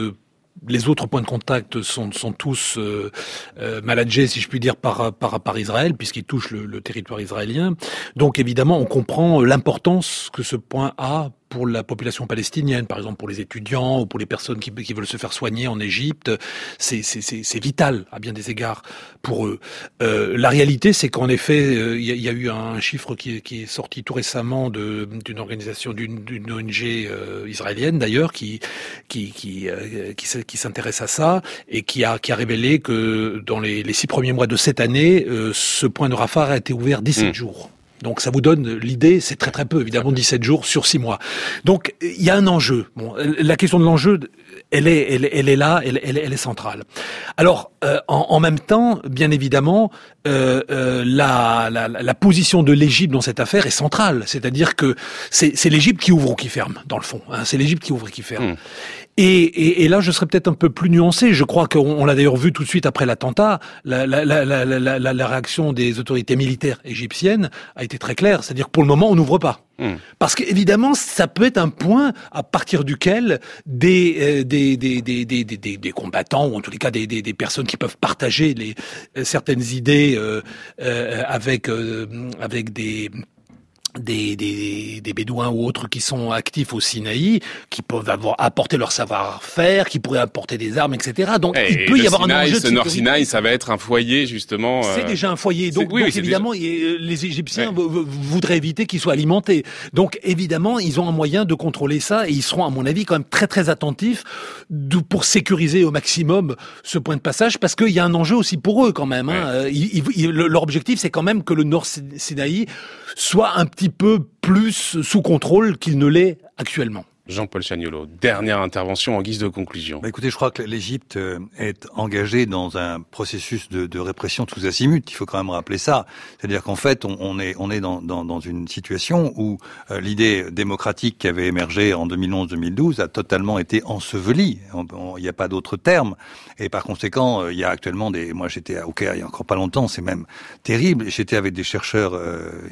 S5: les autres points de contact sont, sont tous euh, euh, si je puis dire, par, par, par Israël, puisqu'ils touchent le, le, territoire israélien. Donc évidemment, on comprend l'importance que ce point a pour la population palestinienne, par exemple pour les étudiants ou pour les personnes qui, qui veulent se faire soigner en Égypte, c'est vital à bien des égards pour eux. Euh, la réalité, c'est qu'en effet, euh, il y, y, a eu un chiffre qui, qui est sorti tout récemment d'une organisation, d'une ONG euh, israélienne d'ailleurs, qui qui qui, euh, qui, s'intéresse à ça et qui a qui a révélé que dans les, les six premiers mois de cette année, ce point de Rafah a été ouvert 17 mmh. jours. Donc ça vous donne l'idée, c'est très très peu, évidemment 17 jours sur 6 mois. Donc il y a un enjeu. Bon, la question de l'enjeu, elle est, elle, est là, elle, est centrale. Alors euh, en, en, même temps, bien évidemment, euh, euh, la, la, la, position de l'Égypte dans cette affaire est centrale. C'est-à-dire que c'est l'Égypte qui ouvre ou qui ferme, dans le fond. Hein. C'est l'Égypte qui ouvre et qui ferme. Hmm. Et, là, je serais peut-être un peu plus nuancé. Je crois qu'on l'a d'ailleurs vu tout de suite après l'attentat. La, la, réaction des autorités militaires égyptiennes a été très claire. C'est-à-dire que pour le moment, on n'ouvre pas. Hmm. Parce qu'évidemment, ça peut être un point à partir duquel des, des, des, des, des, des, combattants, ou en tous les cas des, des, des personnes qui peuvent partager les, certaines idées euh, avec, avec des des, des, des, bédouins ou autres qui sont actifs au Sinaï, qui peuvent avoir apporter leur savoir-faire, qui pourraient apporter des armes, etc. Donc
S1: eh, il peut y avoir un enjeu. Ce Nord Sinaï, ça va être un foyer justement.
S5: C'est euh, déjà un foyer. Donc, évidemment, les Égyptiens voudraient éviter qu'il soit alimenté. Donc évidemment, ils ont un moyen de contrôler ça et ils seront, à mon avis, quand même très très attentifs pour sécuriser au maximum ce point de passage, parce qu'il y a un enjeu aussi pour eux quand même. Hein. Euh, leur objectif, c'est quand même que le Nord Sinaï soit un petit peu plus sous contrôle qu'il ne l'est actuellement.
S1: Jean-Paul Chagnolo, dernière intervention en guise de conclusion.
S6: Bah écoutez, je crois que l'Égypte euh, est engagée dans un processus de, répression tous azimuts. Il faut quand même rappeler ça. C'est-à-dire qu'en fait, on, est, on est dans, dans, dans une situation où euh, l'idée démocratique qui avait émergé en 2011-2012 a totalement été ensevelie. Il n'y a pas d'autre terme. Et par conséquent, euh, il y a actuellement des... Moi, j'étais au Caire il y a encore pas longtemps, c'est même terrible. J'étais avec des chercheurs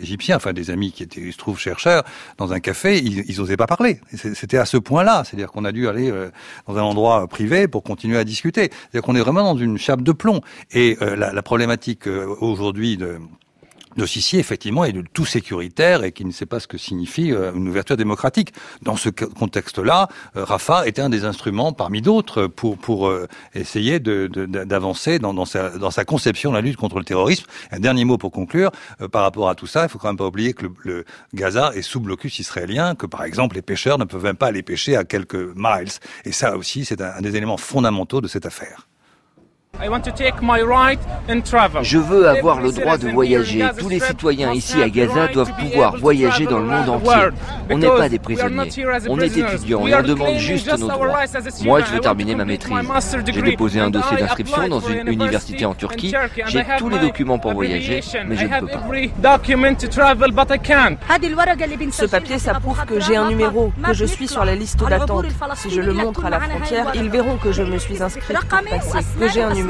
S6: égyptiens, enfin des amis qui étaient, il se trouve, chercheurs, dans un café. Ils, ils osaient pas parler c'était à ce point-là, c'est-à-dire qu'on a dû aller euh, dans un endroit privé pour continuer à discuter. C'est-à-dire qu'on est vraiment dans une chape de plomb. Et euh, la, la, problématique euh, aujourd'hui de de Sissi, effectivement, est de tout sécuritaire et qui ne sait pas ce que signifie euh, une ouverture démocratique. Dans ce contexte-là, euh, Rafa était un des instruments parmi d'autres pour, pour euh, essayer d'avancer de, dans, dans, sa, dans sa conception de la lutte contre le terrorisme. Un dernier mot pour conclure, par rapport à tout ça, il faut quand même pas oublier que le, le, Gaza est sous blocus israélien, que par exemple les pêcheurs ne peuvent même pas aller pêcher à quelques miles. Et ça aussi, c'est un des éléments fondamentaux de cette affaire.
S12: Je veux avoir le droit de voyager. Tous les citoyens ici à Gaza doivent pouvoir voyager dans le monde entier. On n'est pas des prisonniers. On est étudiants et on demande juste nos droits. Moi, je veux terminer ma maîtrise. J'ai déposé un dossier d'inscription dans une université en Turquie. J'ai tous les documents pour voyager, mais je ne peux pas.
S13: Ce papier, ça prouve que j'ai un numéro, que je suis sur la liste d'attente. Si je le montre à la frontière, ils verront que je me suis inscrite pour passer, que j'ai un numéro.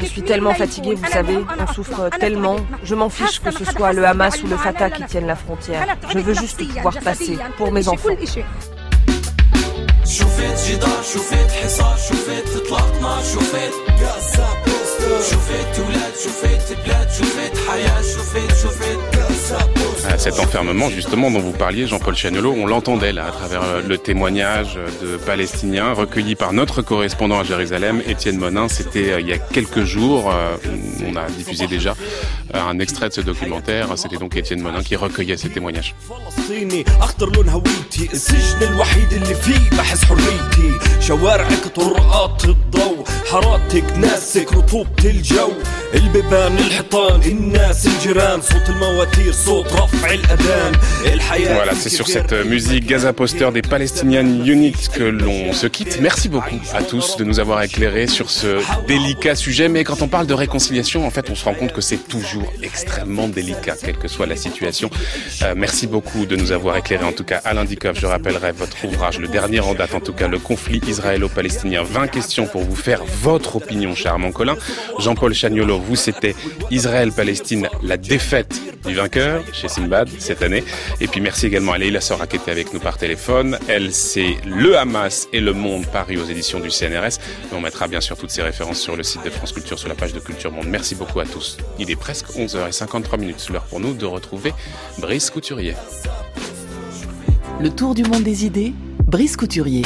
S13: Je suis tellement fatiguée, vous savez, on souffre tellement. Je m'en fiche que ce soit le Hamas ou le Fatah qui tiennent la frontière. Je veux juste pouvoir passer pour mes enfants.
S1: Cet enfermement, justement, dont vous parliez, Jean-Paul Chagnolo, on l'entendait là, à travers euh, le témoignage de Palestiniens recueillis par notre correspondant à Jérusalem, Étienne Monin. C'était euh, il y a quelques jours. Euh, on a diffusé déjà un extrait de ce documentaire. C'était donc Étienne Monin qui recueillait ces témoignages. Voilà, c'est sur cette musique Gaza Poster des Palestinian Unit que l'on se quitte. Merci beaucoup à tous de nous avoir éclairés sur ce délicat sujet. Mais quand on parle de réconciliation, en fait, on se rend compte que c'est toujours extrêmement délicat, quelle que soit la situation. Euh, merci beaucoup de nous avoir éclairés. En tout cas, Alain Dikoff, je rappellerai votre ouvrage, le dernier en date, en tout cas, le conflit israélo-palestinien. 20 questions pour vous faire votre opinion, cher Collin. Jean-Paul Chagnolo, vous, c'était Israël-Palestine, la défaite du vainqueur chez Simbad cette année. Et puis merci également à Leila Sora qui était avec nous par téléphone. Elle, c'est Le Hamas et le Monde Paris aux éditions du CNRS. on mettra bien sûr toutes ces références sur le site de France Culture, sur la page de Culture Monde. Merci beaucoup à tous. Il est presque 11h53 minutes. L'heure pour nous de retrouver Brice Couturier.
S14: Le tour du monde des idées, Brice Couturier.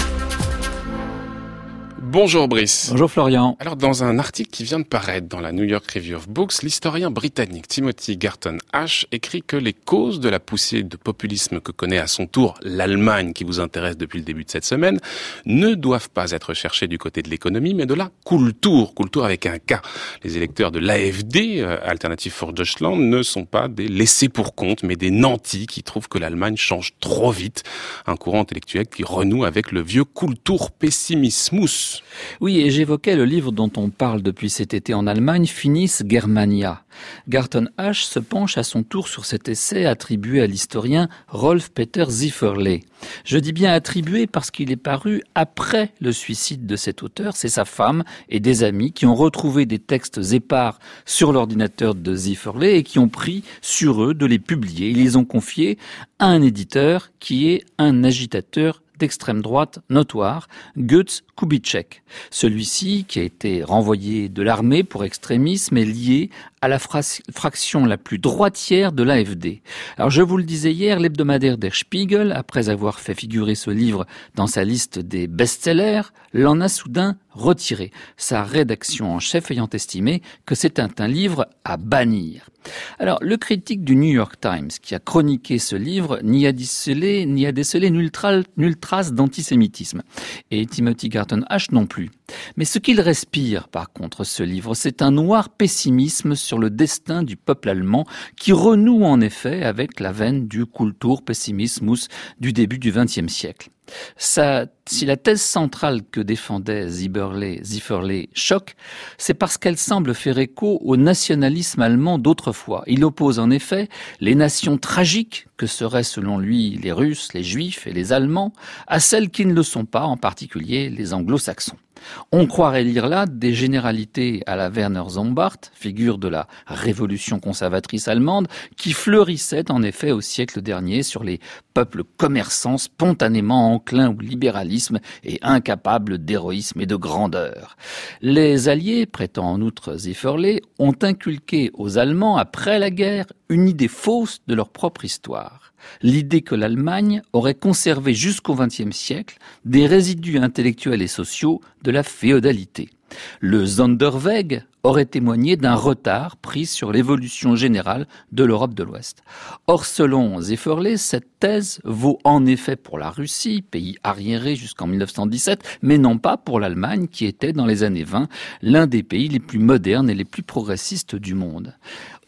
S1: Bonjour Brice.
S15: Bonjour Florian.
S1: Alors dans un article qui vient de paraître dans la New York Review of Books, l'historien britannique Timothy Garton Ash écrit que les causes de la poussée de populisme que connaît à son tour l'Allemagne qui vous intéresse depuis le début de cette semaine ne doivent pas être cherchées du côté de l'économie mais de la Kultur, Kultur avec un K. Les électeurs de l'AFD, euh, Alternative for Deutschland, ne sont pas des laissés pour compte mais des nantis qui trouvent que l'Allemagne change trop vite. Un courant intellectuel qui renoue avec le vieux Kultur pessimismus
S15: Oui, et j'évoquais le livre dont on parle depuis cet été en Allemagne, Finis Germania. Garton H se penche à son tour sur cet essai attribué à l'historien Rolf Peter Zifferle. Je dis bien attribué parce qu'il est paru après le suicide de cet auteur. C'est sa femme et des amis qui ont retrouvé des textes épars sur l'ordinateur de Zifferle et qui ont pris sur eux de les publier. Ils les ont confiés à un éditeur qui est un agitateur d'extrême droite notoire, Götz Kubitschek. Celui-ci, qui a été renvoyé de l'armée pour extrémisme, est lié à la fraction la plus droitière de l'AFD. Alors je vous le disais hier, l'hebdomadaire Der Spiegel, après avoir fait figurer ce livre dans sa liste des best-sellers, l'en a soudain retiré, sa rédaction en chef ayant estimé que c'était un livre à bannir. Alors, le critique du New York Times, qui a chroniqué ce livre, n'y a décelé, nulle, trace d'antisémitisme. Et Timothy Garton H non plus. Mais ce qu'il respire, par contre, ce livre, c'est un noir pessimisme sur le destin du peuple allemand qui renoue en effet avec la veine du Kulturpessimismus du début du XXe siècle. Ça, si la thèse centrale que défendait Zifferle choque, c'est parce qu'elle semble faire écho au nationalisme allemand d'autrefois. Il oppose en effet les nations tragiques, que seraient selon lui les Russes, les Juifs et les Allemands, à celles qui ne le sont pas, en particulier les Anglo-Saxons. On croirait lire là des généralités à la Werner Zombart, figure de la révolution conservatrice allemande, qui fleurissait en effet au siècle dernier sur les peuples commerçants spontanément enclins au libéralisme et incapables d'héroïsme et de grandeur. Les Alliés, prêtant en outre Zifferle, ont inculqué aux Allemands après la guerre une idée fausse de leur propre histoire l'idée que l'Allemagne aurait conservé jusqu'au XXe siècle des résidus intellectuels et sociaux de la féodalité. Le Sonderweg aurait témoigné d'un retard pris sur l'évolution générale de l'Europe de l'Ouest. Or, selon Zefferle, cette thèse vaut en effet pour la Russie, pays arriéré jusqu'en 1917, mais non pas pour l'Allemagne, qui était dans les années 20 l'un des pays les plus modernes et les plus progressistes du monde.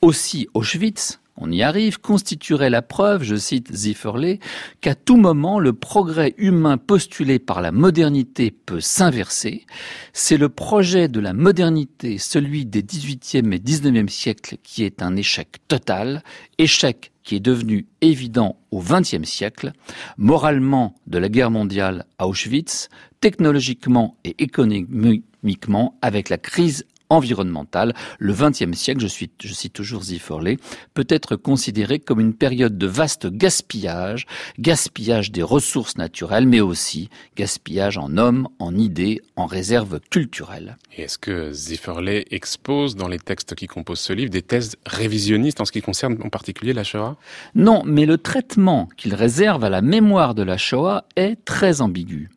S15: Aussi, Auschwitz, on y arrive, constituerait la preuve, je cite Zifferle, qu'à tout moment le progrès humain postulé par la modernité peut s'inverser. C'est le projet de la modernité, celui des 18e et 19e siècles, qui est un échec total, échec qui est devenu évident au XXe siècle, moralement de la guerre mondiale à Auschwitz, technologiquement et économiquement avec la crise environnementale. Le XXe siècle, je, suis, je cite toujours Zifforlé, peut être considéré comme une période de vaste gaspillage, gaspillage des ressources naturelles, mais aussi gaspillage en hommes, en idées, en réserves culturelles.
S1: est-ce que Zifforlé expose dans les textes qui composent ce livre des thèses révisionnistes en ce qui concerne en particulier la Shoah?
S15: Non, mais le traitement qu'il réserve à la mémoire de la Shoah est très ambigu.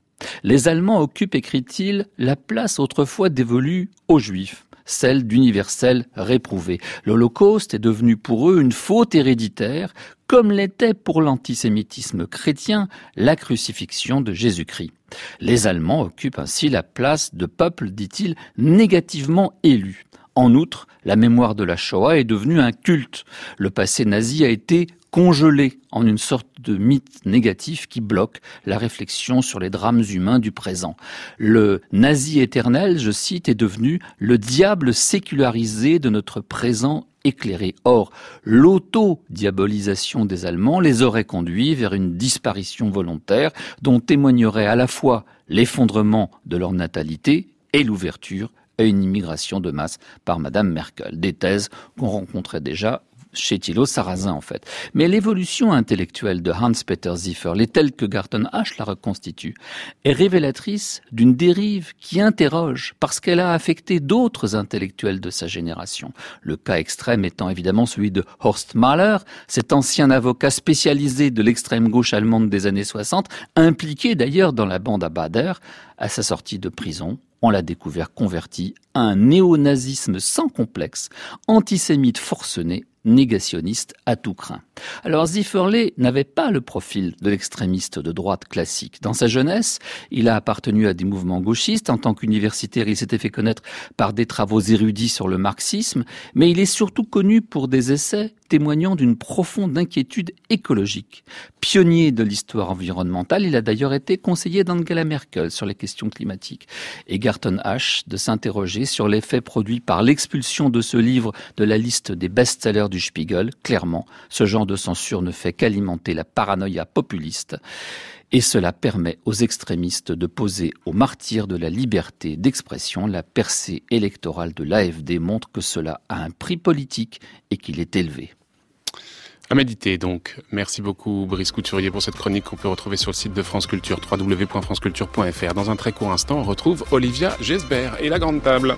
S15: Les Allemands occupent, écrit-il, la place autrefois dévolue aux Juifs celle d'universel réprouvé. L'Holocauste est devenu pour eux une faute héréditaire, comme l'était pour l'antisémitisme chrétien la crucifixion de Jésus-Christ. Les Allemands occupent ainsi la place de peuple, dit-il, négativement élu. En outre, la mémoire de la Shoah est devenue un culte. Le passé nazi a été congelé en une sorte de mythe négatif qui bloque la réflexion sur les drames humains du présent. Le nazi éternel, je cite, est devenu le diable sécularisé de notre présent éclairé. Or, l'auto-diabolisation des Allemands les aurait conduits vers une disparition volontaire dont témoignerait à la fois l'effondrement de leur natalité et l'ouverture à une immigration de masse par Madame Merkel. Des thèses qu'on rencontrait déjà chez Thilo Sarrazin en fait. Mais l'évolution intellectuelle de Hans-Peter Ziffer, telle que Garton H la reconstitue, est révélatrice d'une dérive qui interroge parce qu'elle a affecté d'autres intellectuels de sa génération. Le cas extrême étant évidemment celui de Horst Mahler, cet ancien avocat spécialisé de l'extrême gauche allemande des années 60, impliqué d'ailleurs dans la bande à Bader à sa sortie de prison on l'a découvert converti à un néonazisme sans complexe, antisémite forcené, négationniste à tout craint. Alors Zifferley n'avait pas le profil de l'extrémiste de droite classique. Dans sa jeunesse, il a appartenu à des mouvements gauchistes. En tant qu'universitaire, il s'était fait connaître par des travaux érudits sur le marxisme, mais il est surtout connu pour des essais témoignant d'une profonde inquiétude écologique. Pionnier de l'histoire environnementale, il a d'ailleurs été conseiller d'Angela Merkel sur les questions climatiques. Et Garton Ash de s'interroger sur l'effet produit par l'expulsion de ce livre de la liste des best-sellers Spiegel. Clairement, ce genre de censure ne fait qu'alimenter la paranoïa populiste et cela permet aux extrémistes de poser aux martyrs de la liberté d'expression. La percée électorale de l'AFD montre que cela a un prix politique et qu'il est élevé.
S1: À méditer donc. Merci beaucoup Brice Couturier pour cette chronique qu'on peut retrouver sur le site de France Culture, www.franceculture.fr. Dans un très court instant, on retrouve Olivia Gesbert et la grande table.